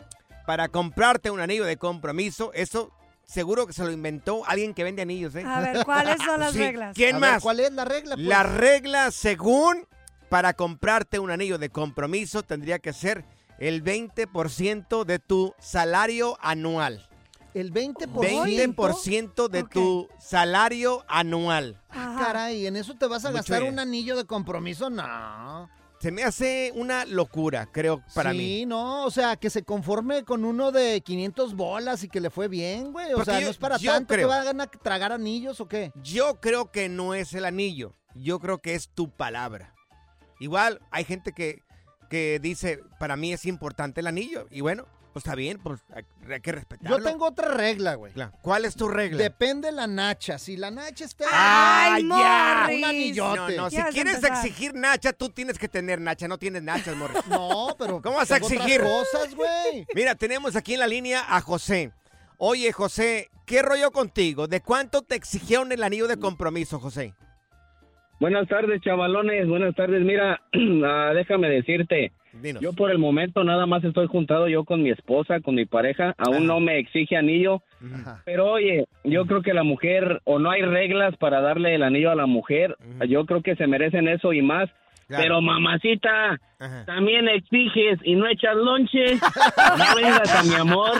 para comprarte un anillo de compromiso, eso seguro que se lo inventó alguien que vende anillos, ¿eh? A ver, ¿cuáles son las Sí, reglas? ¿Quién A ver, más? ¿Cuál es la regla? pues? La regla según para comprarte un anillo de compromiso tendría que ser el 20% de tu salario anual. El 20%. 20% de tu salario anual. Ah, caray, ¿en eso te vas a Mucho gastar un anillo de compromiso? No. Se me hace una locura, creo, para sí, mí. no, o sea, que se conforme con uno de 500 bolas y que le fue bien, güey. O Porque sea, yo- no es para tanto que creo- van a tragar anillos o qué. Yo creo que no es el anillo. Yo creo que es tu palabra. Igual hay gente que, que dice, para mí es importante el anillo. Y bueno, pues está bien, pues hay, que respetarlo. Yo tengo otra regla, güey. Claro. ¿Cuál es tu regla? Depende la nacha. Si la nacha está. ¡Ay, ya! Un No, anillote. no, si vas a quieres empezar. exigir nacha, tú tienes que tener nacha, no tienes nachas, morro. No, pero. ¿Cómo vas a exigir? cosas, güey. Mira, tenemos aquí en la línea a José. Oye, José, ¿qué rollo contigo? ¿De cuánto te exigieron el anillo de compromiso, José? Buenas tardes, chavalones. Buenas tardes. Mira, ah, déjame decirte. Yo por el momento nada más estoy juntado yo con mi esposa, con mi pareja. Aún no me exige anillo. Pero oye, yo creo que la mujer, o no hay reglas para darle el anillo a la mujer, yo creo que se merecen eso y más. Pero mamacita, también exiges y no echas lonche. No vengas a mi amor.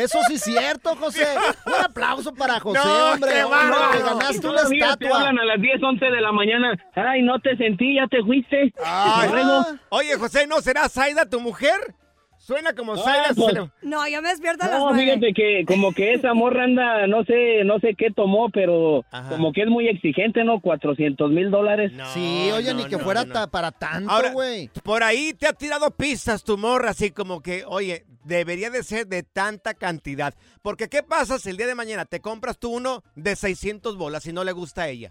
Eso sí es cierto, José. Un aplauso para José, No, hombre. qué Hombre, ganaste una todavía te estatua. hablan a las 10, 11 de la mañana. Ay, no te sentí, ya te fuiste. Ay, Oye, José, ¿no será Zaida tu mujer? Suena como No, Zaida. pues, No, yo me despierto a las No, fíjate que como que esa morra anda, no sé, no sé qué tomó, pero como que es muy exigente, ¿no? 400 mil dólares. Sí, oye, ni que fuera ta- para tanto, güey. por ahí te ha tirado pistas tu morra, así como que, oye, debería de ser de tanta cantidad. Porque, ¿qué pasa si el día de mañana te compras tú uno de 600 bolas y no le gusta a ella?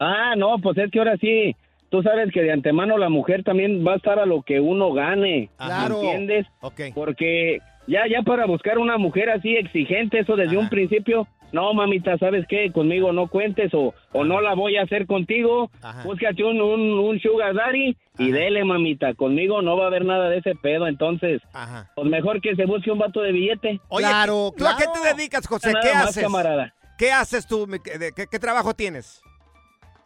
Ah, no, pues es que ahora sí, tú sabes que de antemano la mujer también va a estar a lo que uno gane. Claro. ¿Me entiendes? Ok. Porque ya, ya para buscar una mujer así exigente, eso desde un principio, no, mamita, ¿sabes qué? Conmigo no cuentes o, o no la voy a hacer contigo. Búscate un, un, un sugar daddy y dele, mamita. Conmigo no va a haber nada de ese pedo, entonces, pues mejor que se busque un vato de billete. Oye, ¿tú a qué te dedicas, José? Nada ¿Qué más, haces? camarada. ¿Qué haces tú? mi- de- ¿Qué, qué trabajo tienes?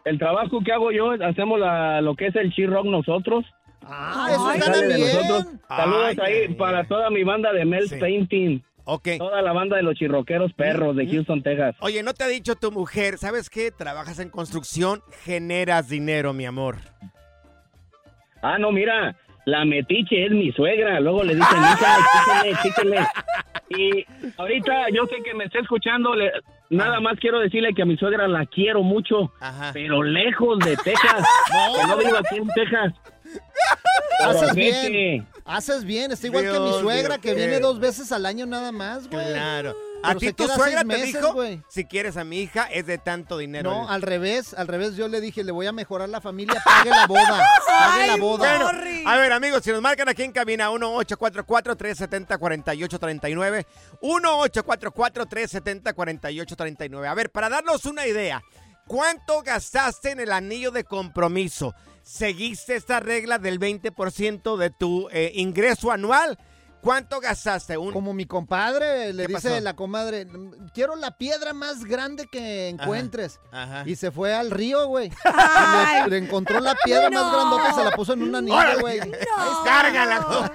El trabajo que hago yo, hacemos la, lo que es el rock nosotros. Ah, eso de bien. nosotros. Saludos Ay, ahí para toda mi banda de Mel Painting. Toda la banda de los chirroqueros perros de Houston, Texas. Oye, ¿no te ha dicho tu mujer, sabes qué? Trabajas en construcción, generas dinero, mi amor. Ah, no, mira, la metiche es mi suegra. Luego le dicen, hija, chíquenle, chíquenle. Y ahorita yo sé que me está escuchando. le- nada más quiero decirle que a mi suegra la quiero mucho, pero lejos de Texas. que no vivo aquí en Texas. Haces bien. que- Haces bien. Está igual que mi Dios suegra, que qué- viene dos veces al año nada más, güey. Claro. A ti tu suegra seis te meses, dijo, güey. si quieres a mi hija, es de tanto dinero. No, al revés, al revés yo le dije, le voy a mejorar la familia, pague la boda, pague la boda. Bueno, a ver, amigos, si nos marcan aquí en cabina 1-844-370-4839, 1-844-370-4839. A ver, para darnos una idea, ¿cuánto gastaste en el anillo de compromiso? ¿Seguiste esta regla del 20% de tu eh, ingreso anual? ¿Cuánto gastaste? Un... Como mi compadre, le ¿Qué dice pasó? la comadre, quiero la piedra más grande que encuentres. ajá. Y se fue al río, güey. Le, le encontró la piedra más grandota y se la puso en un anillo, Órale. güey. ¡Cárgala!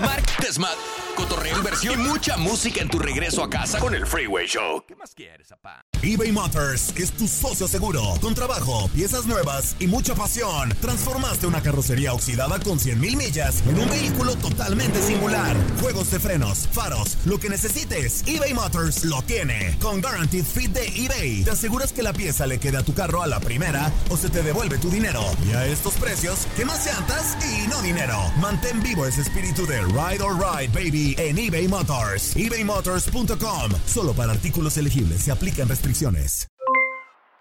Martes Mat, cotorreo, inversión y mucha música en tu regreso a casa con el Freeway Show. ¿Qué más quieres, papá? eBay Motors es tu socio seguro. Con trabajo, piezas nuevas y mucha pasión, transformaste una carrocería oxidada con 100 mil millas en un vehículo totalmente singular. Juegos de frenos, faros, lo que necesites, eBay Motors lo tiene. Con Guaranteed Fit de eBay, te aseguras que la pieza le quede a tu carro a la primera o se te devuelve tu dinero. Y a estos precios, ¿qué más llantas y no dinero? Mantén vivo ese espíritu de Ride or Ride, baby, en eBay Motors. ebaymotors.com. Solo para artículos elegibles se aplican restricciones.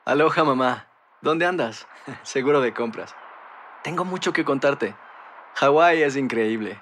Aloha mamá, ¿dónde andas? Seguro de compras. Tengo mucho que contarte. Hawái es increíble.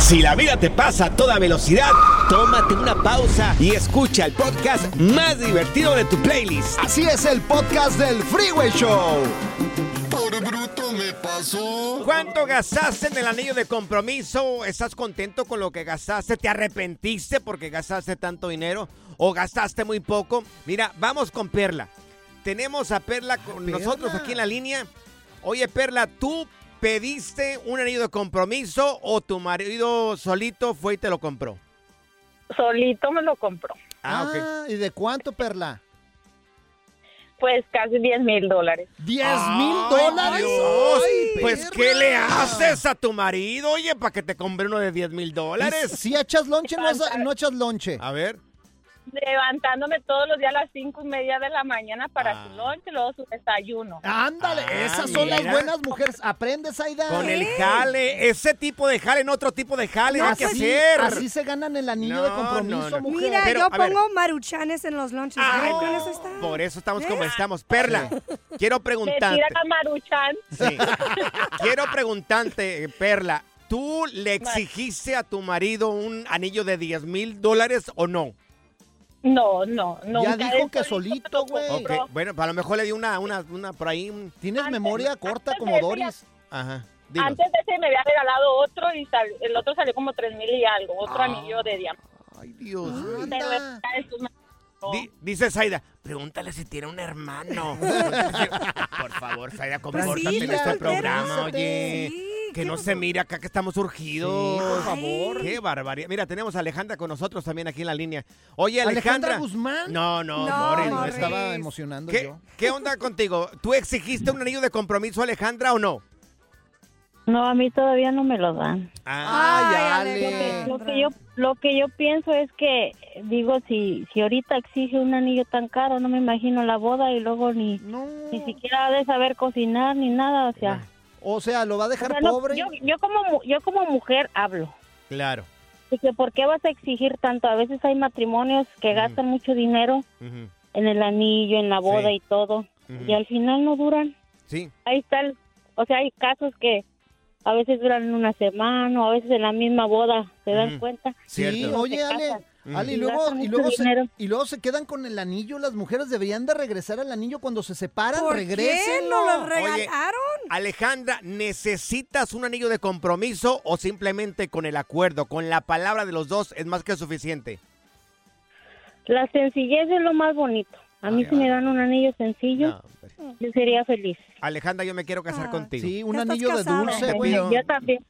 Si la vida te pasa a toda velocidad, tómate una pausa y escucha el podcast más divertido de tu playlist. Así es el podcast del Freeway Show. Por bruto me pasó. ¿Cuánto gastaste en el anillo de compromiso? ¿Estás contento con lo que gastaste? ¿Te arrepentiste porque gastaste tanto dinero? ¿O gastaste muy poco? Mira, vamos con Perla. Tenemos a Perla con Perla. nosotros aquí en la línea. Oye, Perla, ¿tú pediste un anillo de compromiso o tu marido solito fue y te lo compró? Solito me lo compró. Ah, ok. ¿y de cuánto, Perla? Pues casi 10 mil dólares. ¿10 mil dólares? Pues, ¿qué le haces a tu marido, oye, para que te compre uno de 10 mil dólares? Si echas lonche, no, no echas lonche. A ver. Levantándome todos los días a las cinco y media de la mañana para Ah. su lunch y luego su desayuno. Ándale, Ah, esas son las buenas mujeres. Aprendes, Aida. Con el jale, ese tipo de jale, en otro tipo de jale, No, hay que así, hacer. así se ganan el anillo de No, compromiso, no, no. mujer. Mira, Pero, yo ver. pongo maruchanes en los lunches. Ay, Ay, con eso está. Por eso estamos como estamos. Perla, quiero preguntarte. tiran a Maruchan. Sí. Quiero preguntarte, Perla, ¿tú le exigiste a tu marido un anillo de 10 mil dólares o no? No, no, no. Ya dijo que solito, güey. Bueno, a lo mejor le di una, una, una por ahí. un- Tienes memoria corta como Doris. Ajá. dinos. Antes de ese me había regalado otro y sal- el otro salió como tres mil y algo, otro Ah. anillo de diamante. Ay, Dios. Di- dice Zaida, pregúntale si tiene un hermano. Por favor, Zaida, compórtate en Tranquila, este programa, oye. que no se mire acá que estamos urgidos. Sí, por favor. Qué barbaridad. Mira, tenemos a Alejandra con nosotros también aquí en la línea. Oye, ¿Alejandra Alejandra. Guzmán? No, no, No, Morris, no me es- estaba emocionando ¿Qué, yo. ¿Qué onda contigo? ¿Tú exigiste un anillo de compromiso, Alejandra, o no? No, a mí todavía no me lo dan. Ay, Lo que, lo que yo lo que yo pienso es que digo si si ahorita exige un anillo tan caro no me imagino la boda y luego ni ni siquiera ha de saber cocinar ni nada o sea O sea, lo va a dejar o sea, no, pobre. yo, yo como mu- yo como mujer hablo Claro. de que por qué vas a exigir tanto a veces hay matrimonios que gastan mucho dinero en el anillo en la boda Sí. y todo y al final no duran Sí. ahí está el- o sea hay casos que a veces duran una semana o a veces en la misma boda se dan cuenta Sí, oye, Ale. Ale, y luego, y, luego se, y luego se quedan con el anillo. Las mujeres deberían de regresar al anillo cuando se separan. ¿Por qué? Regresen. ¿No lo regalaron? Alejandra, ¿necesitas un anillo de compromiso o simplemente con el acuerdo, con la palabra de los dos es más que suficiente? La sencillez es lo más bonito. A mí si me dan un anillo sencillo, yo sería feliz. Alejandra, yo me quiero casar contigo. Sí, un anillo de dulce, pido- Yo también.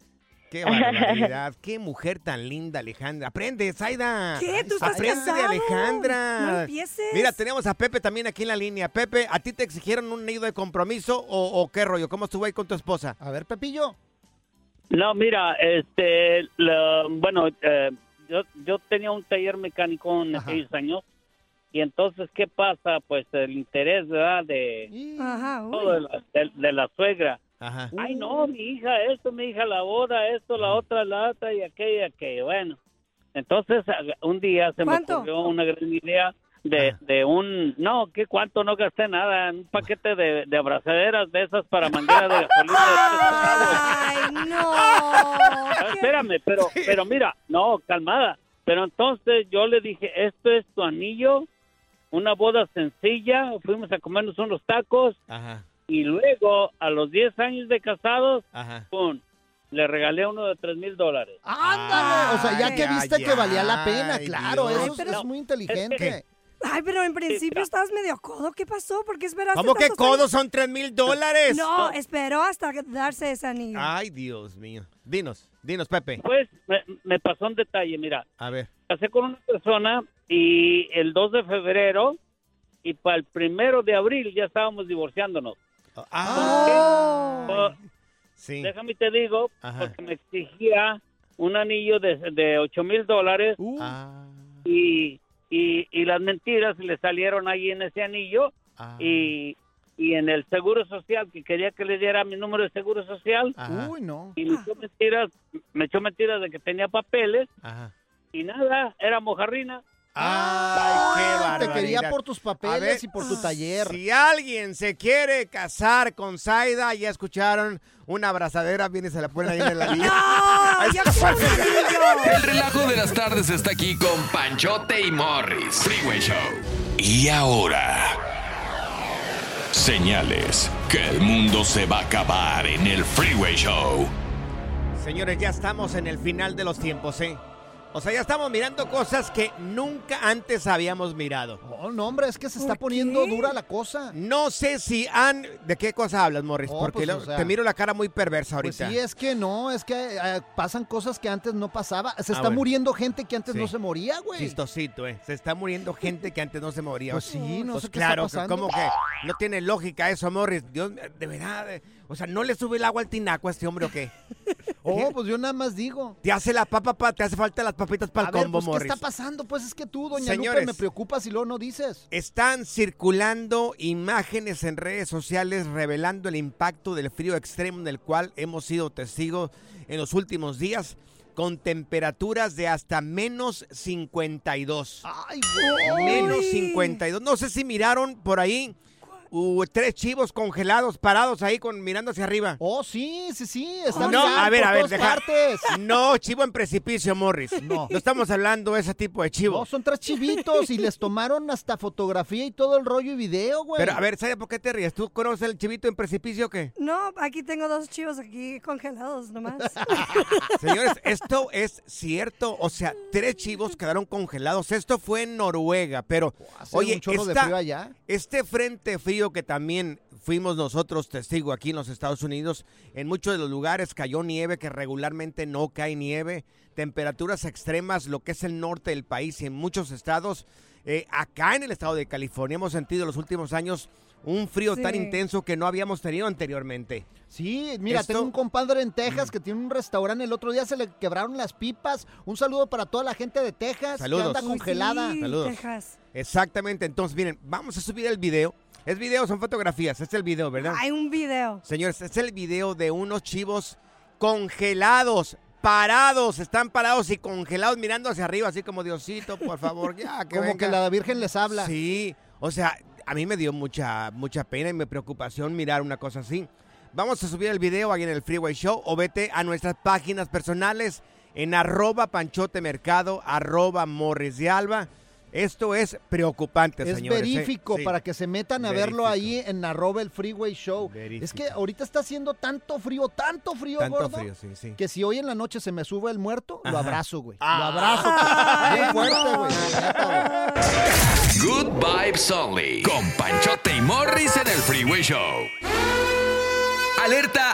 Qué barbaridad, qué mujer tan linda, Alejandra. Aprende, Zaida. ¿Qué? ¿Tú estás Aprende de casado? Alejandra. No empieces. Mira, tenemos a Pepe también aquí en la línea. Pepe, ¿a ti te exigieron un anillo de compromiso o, o qué rollo? ¿Cómo estuvo ahí con tu esposa? A ver, Pepillo. No, mira, este, la- bueno, eh, yo, yo tenía un taller mecánico en aquellos años y entonces, ¿qué pasa? Pues el interés, ¿verdad? De, Ajá, todo de, la, de- de la suegra. Ajá. Ay, no, mi hija, esto, mi hija, la boda, esto, la otra, la otra y aquella, aquella. Bueno, entonces a- un día se me ocurrió una gran idea de, de un, no, ¿qué cuánto? No gasté nada, un paquete de, de abrazaderas de esas para manguera de gasolina. Ay, no. Ah, Espérame, pero, pero mira, no, calmada. Pero entonces yo le dije, esto es tu anillo, una boda sencilla, fuimos a comernos unos tacos Ajá, y luego a los 10 años de casados, ajá. pum, le regalé uno de 3 mil dólares. Ándale. O sea, ya que viste ay, que valía la pena, ay, claro. Dios. Eso es- Ay, pero- es muy inteligente. Ay, pero en principio estabas medio codo. ¿Qué pasó? ¿Por qué esperaste ¿Cómo que tantos años? codos son tres mil dólares? No, esperó hasta darse ese anillo. Ay, Dios mío. Dinos, dinos, Pepe. Pues me, me pasó un detalle, mira, A ver. casé con una persona y el 2 de febrero y para el primero de abril ya estábamos divorciándonos. Ah, Oh, sí. Déjame te digo, Ajá. porque me exigía un anillo de, de 8 mil dólares Ah, y, y, y las mentiras le salieron ahí en ese anillo ah. y, y en el seguro social, que quería que le diera mi número de seguro social Uy, no. y me echó mentiras, me echó mentiras de que tenía papeles ajá. y nada, era mojarrina. Ay, qué Te quería por tus ver, papeles y por tu taller. Si alguien se quiere casar con Zaida, ya escucharon, una abrazadera, viene y se la ponen ahí en la línea. No. El relajo de las tardes está aquí con Panchote y Morris. Freeway Show. Y ahora. Señales que el mundo se va a acabar en el Freeway Show. Señores, ya estamos en el final de los tiempos, ¿eh? O sea, ya estamos mirando cosas que nunca antes habíamos mirado. Oh, no, hombre, es que se está poniendo dura la cosa. No sé si han... ¿De qué cosa hablas, Morris? Oh, Porque pues, lo- o sea, te miro la cara muy perversa Pues ahorita. sí, es que no, es que eh, pasan cosas que antes no pasaba. Se Ah, está bueno. muriendo gente que antes Sí. no se moría, güey. Chistosito, ¿eh? Se está muriendo gente que antes no se moría. Pues sí, no Pues sé qué está claro, pasando. como que no tiene lógica eso, Morris. Dios, de verdad. eh, O sea, ¿no le sube el agua al tinaco a este hombre o qué? Oh, pues yo nada más digo. Te hace la papa, pa, te hace falta las papitas para el combo, pues, ¿qué Morris. está pasando? Pues es que tú, doña Señores. Lupe, me preocupas y luego no dices. Están circulando imágenes en redes sociales revelando el impacto del frío extremo en el cual hemos sido testigos en los últimos días con temperaturas de hasta menos 52. Ay, Menos 52. No sé si miraron por ahí uh, tres chivos congelados parados ahí con mirando hacia arriba. Oh, sí, sí, sí. Están no, a ver, a ver, todas deja- partes. No, chivo en precipicio, Morris. No. No estamos hablando de ese tipo de chivo. No, son tres chivitos y les tomaron hasta fotografía y todo el rollo y video, güey. Pero a ver, ¿sabes por qué te ríes? ¿Tú conoces el chivito en precipicio o qué? No, aquí tengo dos chivos aquí congelados nomás. Señores, esto es cierto. O sea, tres chivos quedaron congelados. Esto fue en Noruega, pero Hace oye, un chorro de esta- frío allá. este frente frío que también fuimos nosotros testigo aquí en los Estados Unidos, en muchos de los lugares cayó nieve que regularmente no cae nieve, temperaturas extremas, lo que es el norte del país y en muchos estados. Eh, acá en el estado de California hemos sentido en los últimos años un frío tan Sí. intenso que no habíamos tenido anteriormente. Sí, mira, Esto- tengo un compadre en Texas que tiene un restaurante. El otro día se le quebraron las pipas. Un saludo para toda la gente de Texas Saludos. que anda congelada. Saludos. Exactamente. Entonces, miren, vamos a subir el video. ¿Es video o son fotografías? Es el video, ¿verdad? Hay un video. Señores, es el video de unos chivos congelados, parados, están parados y congelados mirando hacia arriba, así como Diosito, por favor, ya, que Como venga". que la Virgen les habla. Sí, o sea, a mí me dio mucha, mucha pena y me preocupación mirar una cosa así. Vamos a subir el video ahí en el Freeway Show o vete a nuestras páginas personales en arroba panchote mercado, arroba morris de alba. Esto es preocupante, Es señores. ¿eh? verífico Sí. para que se metan a Verífico. verlo ahí en arroba el Freeway Show. Es que ahorita está haciendo tanto frío, tanto frío, Tanto gordo, frío, sí, sí. que si hoy en la noche se me sube el muerto, lo abrazo, güey. Ah. Lo abrazo. Bien fuerte, güey. Good Vibes Only. Con Panchote y Morris en el Freeway Show. Alerta.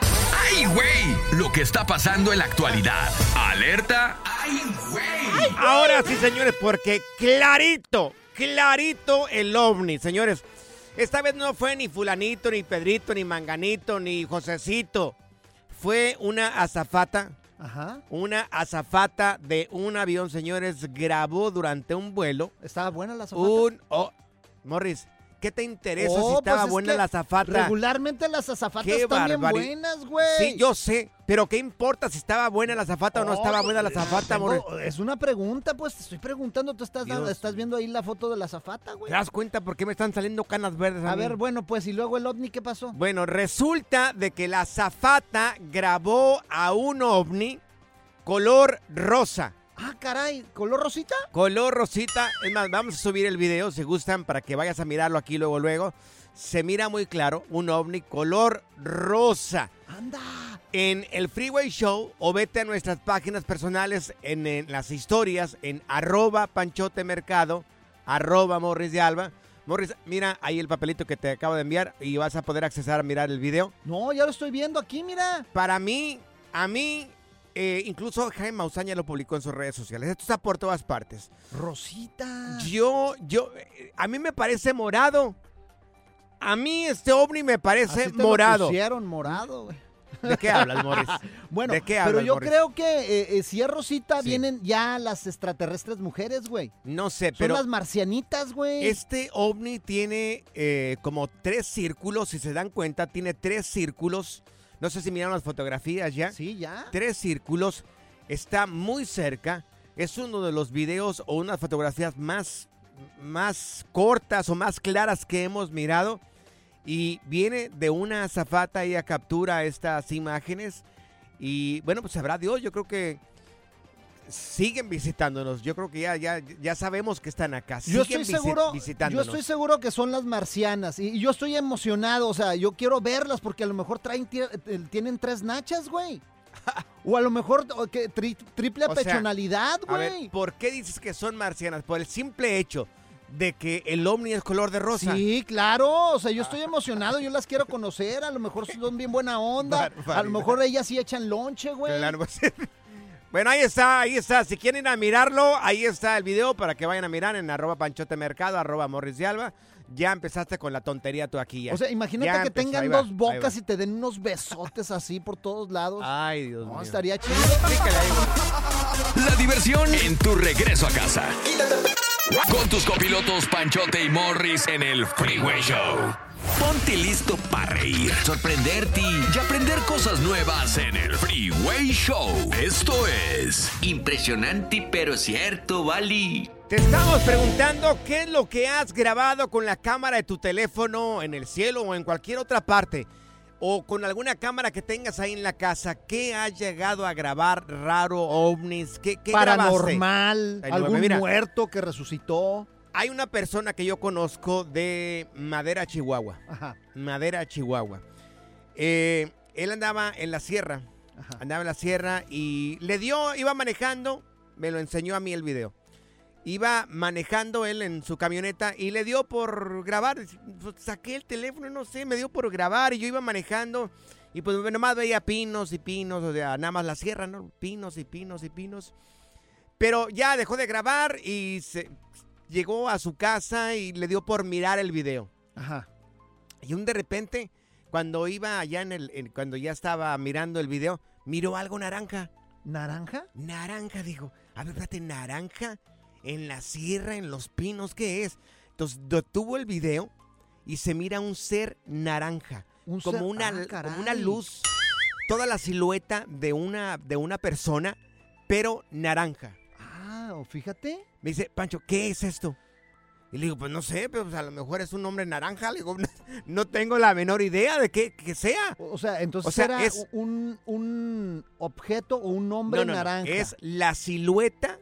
¡Ay, güey! Lo que está pasando en la actualidad. Alerta. ¡Ay, güey! Ahora sí, señores, porque clarito, clarito el ovni, señores. Esta vez no fue ni fulanito, ni Pedrito, ni Manganito, ni Josecito. Fue una azafata. Ajá. Una azafata de un avión, señores, grabó durante un vuelo. ¿Estaba buena la azafata? Un... oh, Morris, ¿qué te interesa Oh, si estaba pues es buena la azafata? Regularmente las azafatas Qué están bien buenas, güey. Sí, yo sé, pero ¿qué importa si estaba buena la azafata o no estaba buena la azafata, Tengo- Morris? Es una pregunta, pues te estoy preguntando. Tú estás, Dios. estás viendo ahí la foto de la azafata, güey. ¿Te das cuenta por qué me están saliendo canas verdes? A mí? ver, bueno, pues, ¿y luego el ovni qué pasó? Bueno, resulta de que la zafata grabó a un ovni color rosa. Ah, caray, ¿color rosita? Color rosita. Es más, vamos a subir el video si gustan para que vayas a mirarlo aquí luego, luego. Se mira muy claro un ovni color rosa. Anda. En el Freeway Show o vete a nuestras páginas personales en, en las historias en arroba panchote mercado, arroba morris de alba. Morris, mira ahí el papelito que te acabo de enviar y vas a poder accesar a mirar el video. No, ya lo estoy viendo aquí, mira. Para mí, a mí, eh, incluso Jaime Maussaña lo publicó en sus redes sociales. Esto está por todas partes. Rosita. Yo, yo, a mí me parece morado. A mí este ovni me parece Así te lo morado. pusieron morado, güey. ¿De qué hablas, Morris? Bueno, ¿De qué pero hablas, yo Morris? creo que eh, eh, si es rosita, Sí. vienen ya las extraterrestres mujeres, güey. No sé, Son pero las marcianitas, güey. este ovni tiene eh, como tres círculos. Si se dan cuenta, tiene tres círculos. No sé si miraron las fotografías ya. Sí, ya. Tres círculos. Está muy cerca. Es uno de los videos o unas fotografías más, más cortas o más claras que hemos mirado. Y viene de una azafata, ella captura estas imágenes. Y bueno, pues sabrá Dios, yo creo que siguen visitándonos. Yo creo que ya, ya, ya sabemos que están acá. Yo Siguen estoy visi- seguro, yo visitándonos. estoy seguro que son las marcianas y, y yo estoy emocionado, o sea, yo quiero verlas porque a lo mejor traen eh, tienen tres nachas, güey. O a lo mejor tri- triple O sea, pechonalidad, A ver, güey. ¿por qué dices que son marcianas? Por el simple hecho de que el ovni es color de rosa. Sí, claro. O sea, yo estoy emocionado, yo las quiero conocer. A lo mejor son bien buena onda. A lo mejor ellas sí echan lonche, güey. Claro, pues, Bueno, ahí está, ahí está. Si quieren ir a mirarlo, ahí está el video para que vayan a mirar en arroba panchote mercado, arroba morris de alba. Ya empezaste con la tontería tú aquí. ya. O sea, imagínate Ya que empezó, tengan va, dos bocas y te den unos besotes así por todos lados. Ay, Dios No, mío. estaría chido. La diversión en tu regreso a casa. Con tus copilotos Panchote y Morris en el Freeway Show. Ponte listo para reír, sorprenderte y aprender cosas nuevas en el Freeway Show. Esto es impresionante pero cierto, Bali. Te estamos preguntando qué es lo que has grabado con la cámara de tu teléfono en el cielo o en cualquier otra parte. O con alguna cámara que tengas ahí en la casa. ¿Qué has llegado a grabar raro, ovnis? ¿Qué, qué Paranormal, grabaste? Algún mira, muerto que resucitó. Hay una persona que yo conozco de Madera, Chihuahua. Ajá. Madera, Chihuahua. Eh, él andaba en la sierra. Andaba en la sierra y le dio, iba manejando, me lo enseñó a mí el video. Iba manejando él en su camioneta y le dio por grabar. Pues, saqué el teléfono, no sé, me dio por grabar y yo iba manejando. Y pues nomás veía pinos y pinos, o sea, nada más la sierra, ¿no? Pinos y pinos y pinos. Pero ya dejó de grabar y se, llegó a su casa y le dio por mirar el video. Ajá. Y un de repente, cuando iba allá en el, en- cuando ya estaba mirando el video, miró algo naranja. ¿Naranja? Naranja, dijo. A ver, espérate, naranja en la sierra, en los pinos, ¿qué es? Entonces detuvo el video y se mira un ser naranja. Un como, ser- una, ah, como una luz, toda la silueta de una, de una persona, pero naranja. Ah, fíjate. Me dice, Pancho, ¿qué es esto? Y le digo, pues no sé, pero pues, a lo mejor es un hombre naranja. Le digo, no, no tengo la menor idea de qué que sea. O sea, entonces O sea, era es- un, un objeto o un hombre No, no, no, naranja. Es la silueta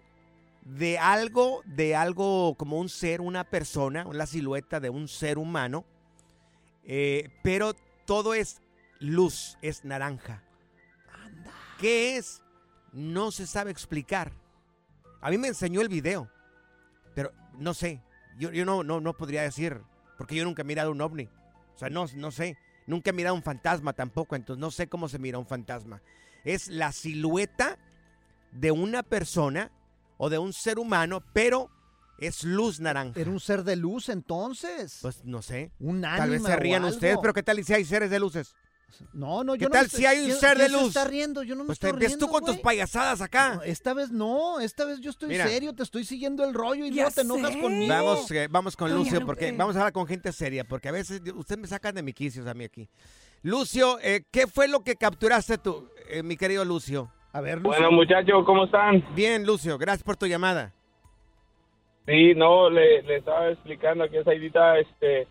de algo, de algo como un ser, una persona, la silueta de un ser humano, eh, pero todo es luz, es naranja. ¿Qué es? No se sabe explicar. A mí me enseñó el video, pero no sé, yo, yo no, no, no podría decir, porque yo nunca he mirado un ovni. O sea, no, no sé, nunca he mirado un fantasma tampoco, entonces no sé cómo se mira un fantasma. Es la silueta de una persona o de un ser humano, pero es luz naranja. Era un ser de luz entonces. Pues no sé. Un Tal vez ánima se rían ustedes, pero ¿qué tal si hay seres de luces? No, no, ¿Qué yo no tal me estoy- si hay un ¿quién- ser de se luz? está riendo, yo no me Pues estoy te ves riendo, tú con tus payasadas acá. No, esta vez no, esta vez yo estoy Mira. serio, te estoy siguiendo el rollo y Ya no te enojas sé. conmigo. Vamos, eh, vamos con Ay, Lucio, porque vamos a hablar con gente seria, porque a veces ustedes me sacan de mi quicios a mí aquí. Lucio, eh, ¿qué fue lo que capturaste tú, eh, mi querido Lucio? A ver, Bueno, muchachos, ¿cómo están? Bien, Lucio, gracias por tu llamada. Sí, no, le, le estaba explicando aquí a Saidita, este,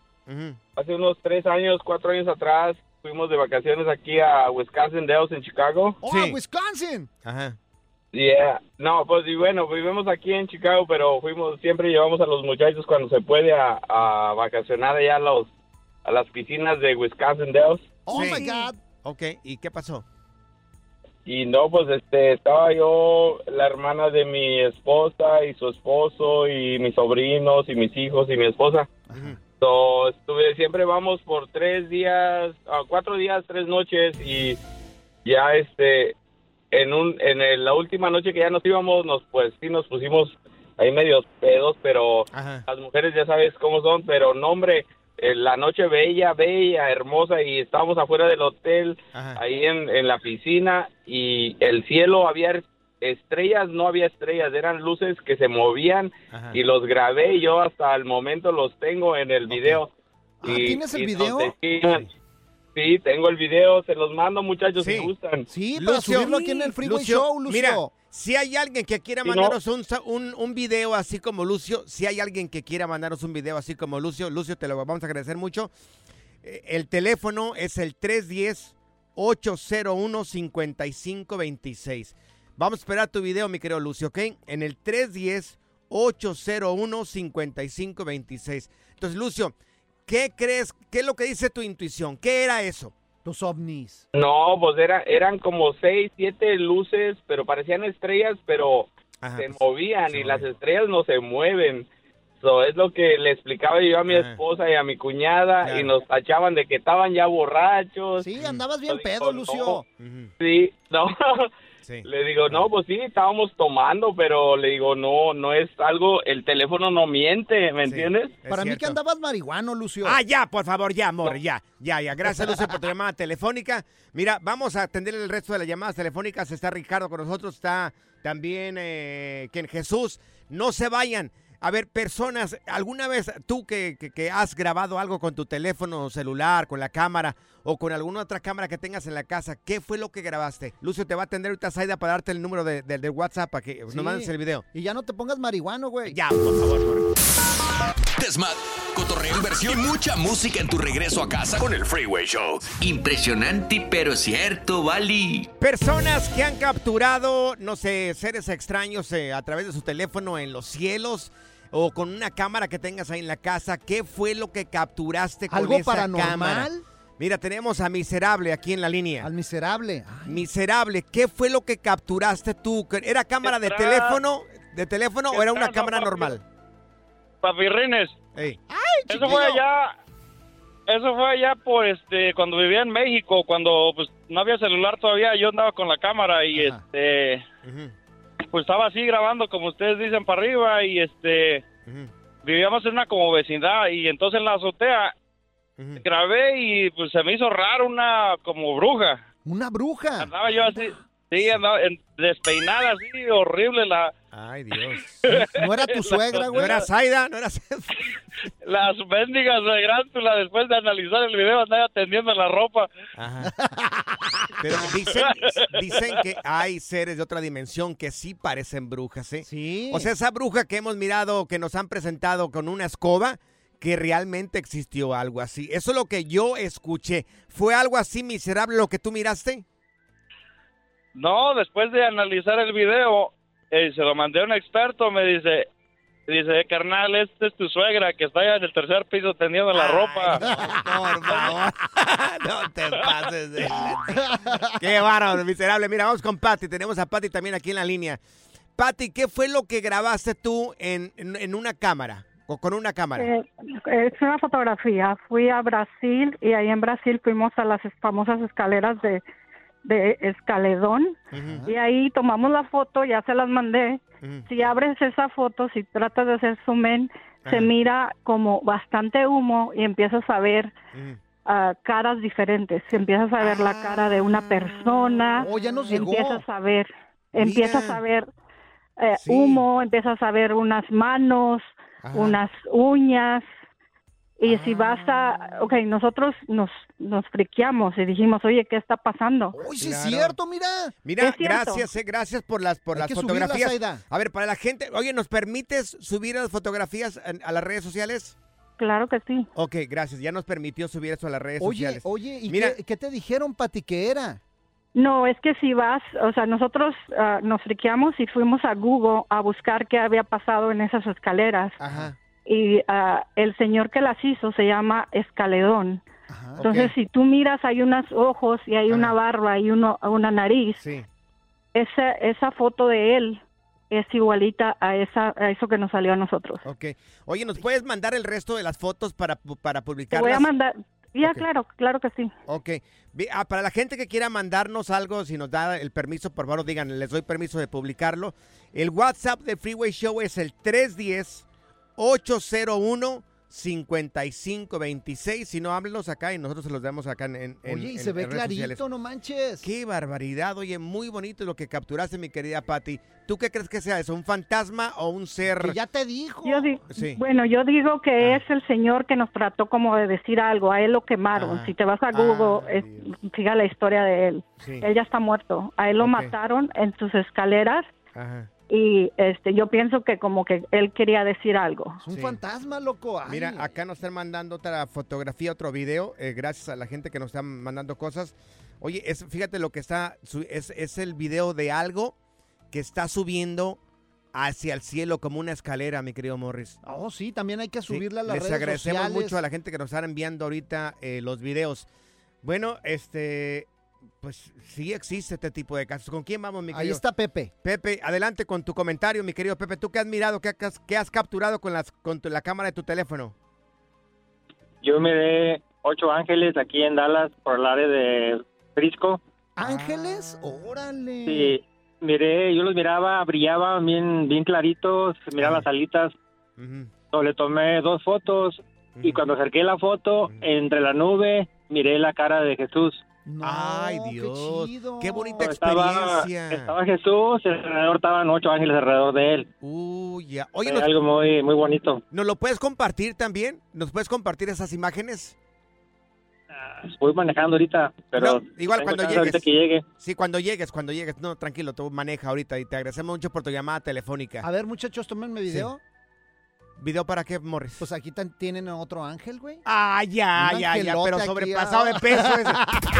hace unos tres años, cuatro años atrás, fuimos de vacaciones aquí a Wisconsin Dells en Chicago. ¡Oh, a Wisconsin! Ajá. Yeah. No, pues y bueno, vivimos aquí en Chicago, pero fuimos, siempre llevamos a los muchachos cuando se puede a, a vacacionar allá a, los, a las piscinas de Wisconsin Dells. Oh Sí. my God. Ok, ¿y qué pasó? Y no, pues este, estaba yo, la hermana de mi esposa y su esposo y mis sobrinos y mis hijos y mi esposa. So, estuve, siempre vamos por tres días, ah, cuatro días, tres noches y ya este, en un, en el- la última noche que ya nos íbamos, nos pues sí nos pusimos ahí medios pedos, pero las mujeres ya sabes cómo son, pero no hombre, la noche bella, bella, hermosa y estábamos afuera del hotel, ahí en, en la piscina y el cielo había estrellas, no había estrellas, eran luces que se movían y los grabé y yo hasta el momento los tengo en el video. Ah, ¿tienes el video? sí, tengo el video, se los mando muchachos si gustan. Sí, para subirlo aquí en el Freeway Show, Lucio. Mira, si hay alguien que quiera no. mandarnos un, un, un video así como Lucio, si hay alguien que quiera mandarnos un video así como Lucio, Lucio, te lo vamos a agradecer mucho. Eh, El teléfono es el 310-801-5526. Vamos a esperar tu video, mi querido Lucio, ¿ok? En el 310-801-5526. Entonces, Lucio, ¿qué crees? ¿Qué es lo que dice tu intuición? ¿Qué era eso? Tus ovnis. No, pues era, eran como seis, siete luces, pero parecían estrellas, pero se movían y las estrellas no se mueven. So, es lo que le explicaba yo a mi esposa y a mi cuñada y nos tachaban de que estaban ya borrachos. Sí, andabas bien pedo, Lucio. Sí, no. Le digo, no, pues sí, estábamos tomando, pero le digo, no, no es algo, el teléfono no miente, ¿me entiendes? Para mí que andabas marihuano, Lucio. Ah, ya, por favor, ya, amor, ya, ya, ya. Gracias, Lucio, por tu llamada telefónica. Mira, vamos a atender el resto de las llamadas telefónicas. Está Ricardo con nosotros, está también eh, quien Jesús. No se vayan. A ver, personas, ¿alguna vez tú que, que- que has grabado algo con tu teléfono celular, con la cámara o con alguna otra cámara que tengas en la casa, qué fue lo que grabaste? Lucio te va a atender ahorita Zaida para darte el número de, de- de WhatsApp para que Sí. nos mandes el video. Y ya no te pongas marihuano, güey. Ya, por favor, amor. Desmat, cotorreo, inversión y mucha música en tu regreso a casa con el Freeway Show. Impresionante, pero cierto, Bali. Personas que han capturado, no sé, seres extraños eh, a través de su teléfono en los cielos o con una cámara que tengas ahí en la casa. ¿Qué fue lo que capturaste con ¿Algo esa paranormal? cámara? Mira, tenemos a Miserable aquí en la línea. Al miserable. Miserable, ¿qué fue lo que capturaste tú? ¿Era cámara de teléfono, de teléfono o era una cámara papi. normal? Papirrines. Ey. Eso fue allá, eso fue allá por este, cuando vivía en México, cuando pues no había celular todavía, yo andaba con la cámara y este, pues estaba así grabando como ustedes dicen para arriba y este, vivíamos en una como vecindad y entonces en la azotea grabé y pues se me hizo raro una como bruja. ¿Una bruja? Andaba yo así, sí, andaba en- despeinada así, horrible la... Ay, Dios. ¿No era tu suegra, güey? ¿No era Zaida? ¿No era Las mendigas de Grántula, después de analizar el video, andaba tendiendo la ropa. Pero dicen, dicen que hay seres de otra dimensión que sí parecen brujas, ¿eh? Sí. O sea, esa bruja que hemos mirado, que nos han presentado con una escoba, que realmente existió algo así. Eso es lo que yo escuché. ¿Fue algo así miserable lo que tú miraste? No, después de analizar el video, eh, se lo mandé a un experto, me dice, dice, carnal, esta es tu suegra que está allá en el tercer piso tendiendo la ropa. Por favor, no te pases de... Qué bárbaro, miserable. Mira, vamos con Patty. Tenemos a Patty también aquí en la línea. Patty, ¿qué fue lo que grabaste tú en, en- en una cámara? O con una cámara. Eh, es una fotografía. Fui a Brasil y ahí en Brasil fuimos a las famosas escaleras de, de Escaledón y ahí tomamos la foto, ya se las mandé. Si abres esa foto, si tratas de hacer zoom in, se mira como bastante humo y empiezas a ver ah, caras diferentes. Empiezas a ver la cara de una persona. Oh, ya nos llegó. Empiezas a ver, empiezas a ver eh, Sí. humo, empiezas a ver unas manos, unas uñas. Y si vas a, ok, nosotros nos, nos friqueamos y dijimos, oye, ¿qué está pasando? Uy, sí es cierto, mira. Mira, cierto. gracias, eh, gracias por las por Hay las que subirlas, fotografías. A ver, para la gente, oye, ¿nos permites subir las fotografías a las redes sociales? Claro que sí. Ok, gracias. Ya nos permitió subir eso a las redes Oye, sociales. oye, ¿y Mira, qué, qué te dijeron, Pati, que era? No, es que si vas, o sea, nosotros ah, nos friqueamos y fuimos a Google a buscar qué había pasado en esas escaleras. Y ah, el señor que las hizo se llama Escaledón. Entonces, si tú miras, hay unos ojos y hay una barba y uno, una nariz. Sí. Esa, esa foto de él es igualita a, esa, a eso que nos salió a nosotros. Ok. Oye, ¿nos puedes mandar el resto de las fotos para, para Te publicarlas? voy a mandar. Ya, claro, claro que sí. Ok. Ah, para la gente que quiera mandarnos algo, si nos da el permiso, por favor, digan, les doy permiso de publicarlo. El WhatsApp de Freeway Show es el 310-801-5526. Si no, háblenos acá y nosotros se los damos acá en, en Oye, y en- se ve sociales. clarito, no manches. Qué barbaridad, oye, muy bonito lo que capturaste, mi querida Patty. ¿Tú qué crees que sea eso? ¿Un fantasma o un ser? Que ya te dijo. Yo di- Sí. Bueno, yo digo que es el señor que nos trató como de decir algo. A él lo quemaron. Ah. Si te vas a Google, es- siga la historia de él. Sí. Él ya está muerto. A él lo mataron en sus escaleras Ajá. Y este, yo pienso que como que él quería decir algo. Es un fantasma, loco. Ay. Mira, acá nos están mandando otra fotografía, otro video, eh, gracias a la gente que nos están mandando cosas. Oye, es, fíjate lo que está, su- es, es el video de algo que está subiendo hacia el cielo como una escalera, mi querido Morris. Oh, sí, también hay que Sí, subirla a las Les redes agradecemos sociales. mucho a la gente que nos están enviando ahorita eh, los videos. Bueno, este, pues sí existe este tipo de casos. ¿Con quién vamos, mi querido? Ahí está Pepe. Pepe, adelante con tu comentario, mi querido Pepe. ¿Tú qué has mirado, qué has, qué has capturado con, las, con tu- la cámara de tu teléfono? Yo miré ocho ángeles aquí en Dallas por el área de Frisco. ¿Ángeles? Órale. Sí, miré, yo los miraba, brillaban bien, bien claritos, miraba las alitas. So, le tomé dos fotos y cuando acerqué la foto, entre la nube, miré la cara de Jesús. Ay, Dios. Qué, bonita Estaba, experiencia. estaba Jesús, alrededor estaban ocho ángeles alrededor de él. Uy, ya. Oye, Fue ¿nos, algo muy, muy bonito. ¿nos lo puedes compartir también? ¿Nos puedes compartir esas imágenes? Voy manejando ahorita, pero No, igual cuando llegues. ahorita que llegue. Sí, cuando llegues, cuando llegues. No, tranquilo, tú maneja ahorita y te agradecemos mucho por tu llamada telefónica. A ver, muchachos, tómenme video. ¿Video para qué, Morris? Pues aquí tan- tienen otro ángel, güey. Ah, ya, Un ya, ya, pero aquí, sobrepasado ah. de peso ese.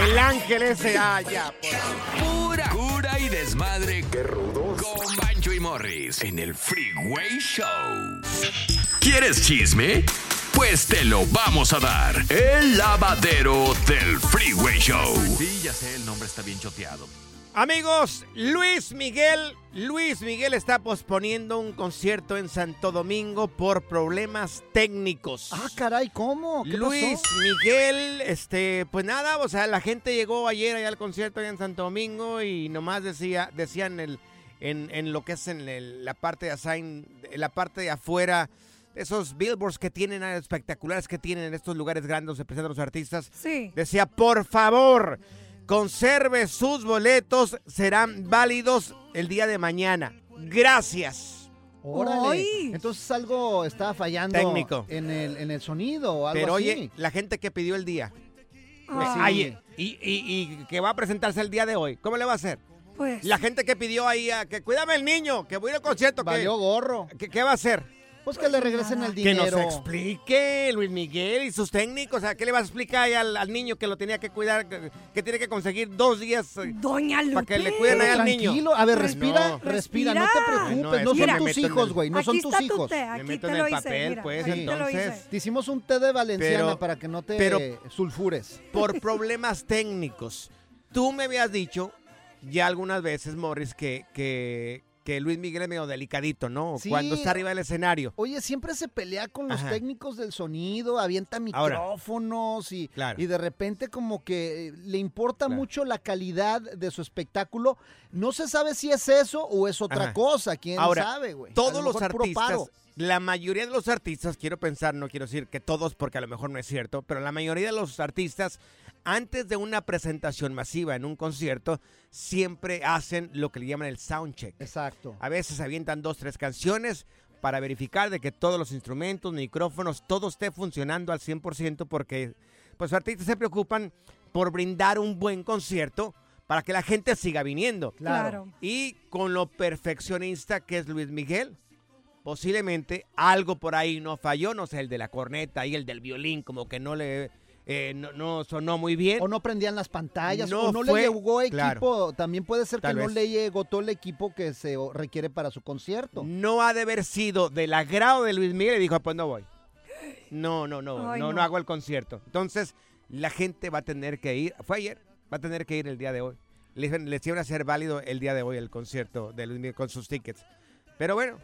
El ángel ese, ah, ya. por- Pura cura y desmadre. Qué rudos. Con Bancho y Morris en el Freeway Show. ¿Quieres chisme? Pues te lo vamos a dar. El lavadero del Freeway Show. Sí, ya sé, el nombre está bien choteado. Amigos, Luis Miguel, Luis Miguel está posponiendo un concierto en Santo Domingo por problemas técnicos. Ah, caray, ¿cómo? ¿Qué Luis pasó? Miguel, este, pues nada, o sea, la gente llegó ayer allá al concierto allá en Santo Domingo y nomás decía, decían el, en, en lo que es en el- la parte de assign, en la parte de afuera, esos billboards que tienen ah, espectaculares que tienen en estos lugares grandes donde se presentan los artistas. Sí. Decía, por favor, conserve sus boletos, serán válidos el día de mañana. Gracias. Órale. Entonces algo estaba fallando Técnico. En, el, en el sonido o algo Pero así. oye, la gente que pidió el día. Pues sí. Ay, y, y- y que va a presentarse el día de hoy. ¿Cómo le va a hacer? Pues. La gente que pidió ahí a que cuídame el niño, que voy al concierto. que- Valió gorro. que- ¿Qué va a hacer? Pues que le regresen el Que dinero. nos explique Luis Miguel y sus técnicos. O sea, ¿qué le vas a explicar ahí al, al niño que lo tenía que cuidar, que, que tiene que conseguir dos días eh, Doña para que le cuiden ahí al niño? tranquilo, a ver, respira, No. respira, no te preocupes, Ay, no, que son tus hijos, güey, no Aquí son tus tu hijos. té, Me aquí meto te en lo el hice, papel, mira, pues, aquí te lo entonces. hice. Te hicimos un té de valenciana Pero- para que no te pero- sulfures. por problemas técnicos. Tú me habías dicho ya algunas veces, Morris, que, que, que Luis Miguel es medio delicadito, ¿no? Sí. Cuando está arriba del escenario. Oye, siempre se pelea con los Ajá. técnicos del sonido, avienta Ahora. micrófonos y, Claro. y de repente como que eh, le importa mucho la calidad de su espectáculo. No se sabe si es eso o es otra Ajá. cosa, quién Ahora, sabe, güey. Todos lo los artistas, la mayoría de los artistas, quiero pensar, no quiero decir que todos porque a lo mejor no es cierto, pero la mayoría de los artistas, antes de una presentación masiva en un concierto, siempre hacen lo que le llaman el soundcheck. Exacto. A veces avientan dos, tres canciones para verificar de que todos los instrumentos, micrófonos, todo esté funcionando al 100% porque pues los artistas se preocupan por brindar un buen concierto para que la gente siga viniendo. Claro. Y con lo perfeccionista que es Luis Miguel, posiblemente algo por ahí no falló, no sé, el de la corneta y el del violín, como que no le eh, no, no sonó muy bien. O no prendían las pantallas, No o no fue- le llegó equipo. claro. También puede ser que no vez. le llegó todo el equipo que se requiere para su concierto. No ha de haber sido del agrado de Luis Miguel y dijo, pues no voy. No, no, no, Ay, no, no. no hago el concierto. Entonces, la gente va a tener que ir, fue ayer, va a tener que ir el día de hoy. Les, les iban a hacer válido el día de hoy el concierto de Luis Miguel con sus tickets. Pero bueno,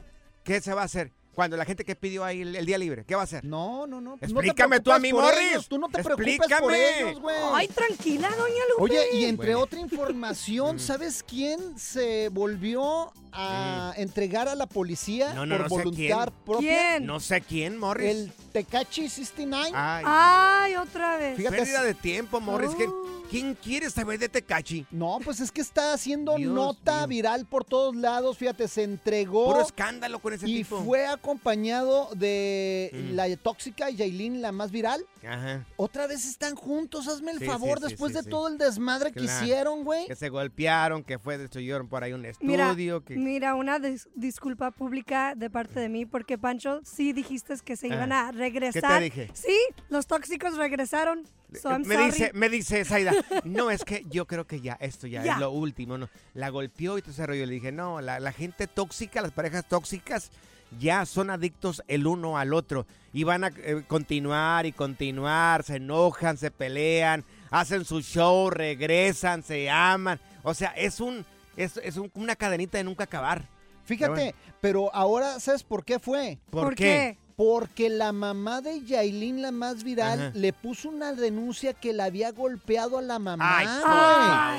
¿qué se va a hacer? Cuando la gente que pidió ahí el, el día libre, ¿qué va a hacer? No, no, no. Explícame tú a mí, Morris. ellos, Tú no te preocupes por Explícame. ellos, güey. Ay, tranquila, doña Lupe. Oye, y entre Bueno. otra información, ¿sabes quién se volvió a entregar a la policía No, no, por no voluntad quién. propia? No sé quién, Morris. El Tecachi 69. Ay, Ay, otra vez. Fíjate, pérdida de tiempo, Morris. ¿Quién, quién quiere saber de Tecachi? No, pues es que está haciendo Dios nota viral por todos lados. Fíjate, se entregó. Puro escándalo con ese y tipo. fue acompañado de Mm. la tóxica Yailin, la más viral. Ajá. Otra vez están juntos, hazme el Sí, favor, sí, después sí, de sí. todo el desmadre que hicieron, güey. Que se golpearon, que fue destruyeron por ahí un Mira, estudio. que... mira, una dis- disculpa pública de parte de mí, porque Pancho, sí dijiste que se iban Ah, a regresar. dije? Sí, los tóxicos regresaron. So I'm me sorry. dice, me dice Zaida, no, es que yo creo que ya, esto ya, Ya. es lo último, ¿no? La golpeó y todo ese rollo. Le dije, no, la, la gente tóxica, las parejas tóxicas, ya son adictos el uno al otro. Y van a eh, continuar y continuar, se enojan, se pelean, hacen su show, regresan, se aman. O sea, es un es, es un- una cadenita de nunca acabar. Fíjate, pero ahora, ¿sabes por qué fue? ¿Por ¿Por qué? Porque la mamá de Yailin, la más viral, Ajá. le puso una denuncia que la había golpeado a la mamá. Ay, por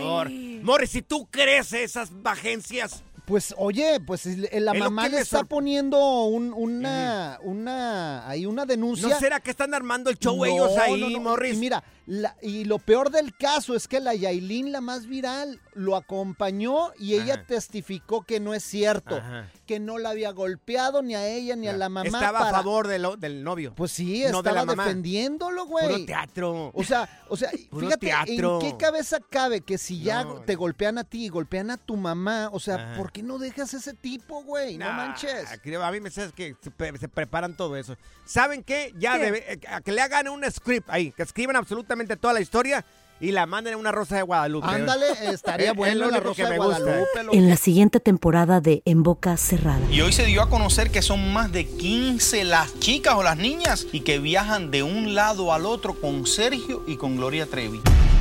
favor. Morris, si tú crees esas agencias. Pues oye, pues la Es mamá le está sor- poniendo un- una, una, ahí una denuncia. ¿No será que están armando el show No, ellos ahí, no, no. Morris? Y mira, la- y lo peor del caso es que la Yailin, la más viral, lo acompañó y ella Ajá. testificó que no es cierto, Ajá. que no la había golpeado ni a ella ni a la mamá. Estaba para- a favor de lo- del novio. Pues sí, no estaba defendiéndolo, güey. Puro teatro. O sea, o sea, Puro fíjate, teatro. ¿en qué cabeza cabe que si ya No. te golpean a ti y golpean a tu mamá, o sea, Ajá. ¿por qué no dejas ese tipo, güey? No Nah, manches. A mí me sabes que se, pre- se preparan todo eso. ¿Saben qué? Ya ¿Qué? debe- eh, a que le hagan un script ahí, que escriban absolutamente toda la historia y la manden en una rosa de Guadalupe. Ándale, estaría Es- es bueno la Rosa que de. Guadalupe. lo- En la siguiente temporada de En Boca Cerrada. Y hoy se dio a conocer que son más de 15 las chicas o las niñas y que viajan de un lado al otro con Sergio y con Gloria Trevi.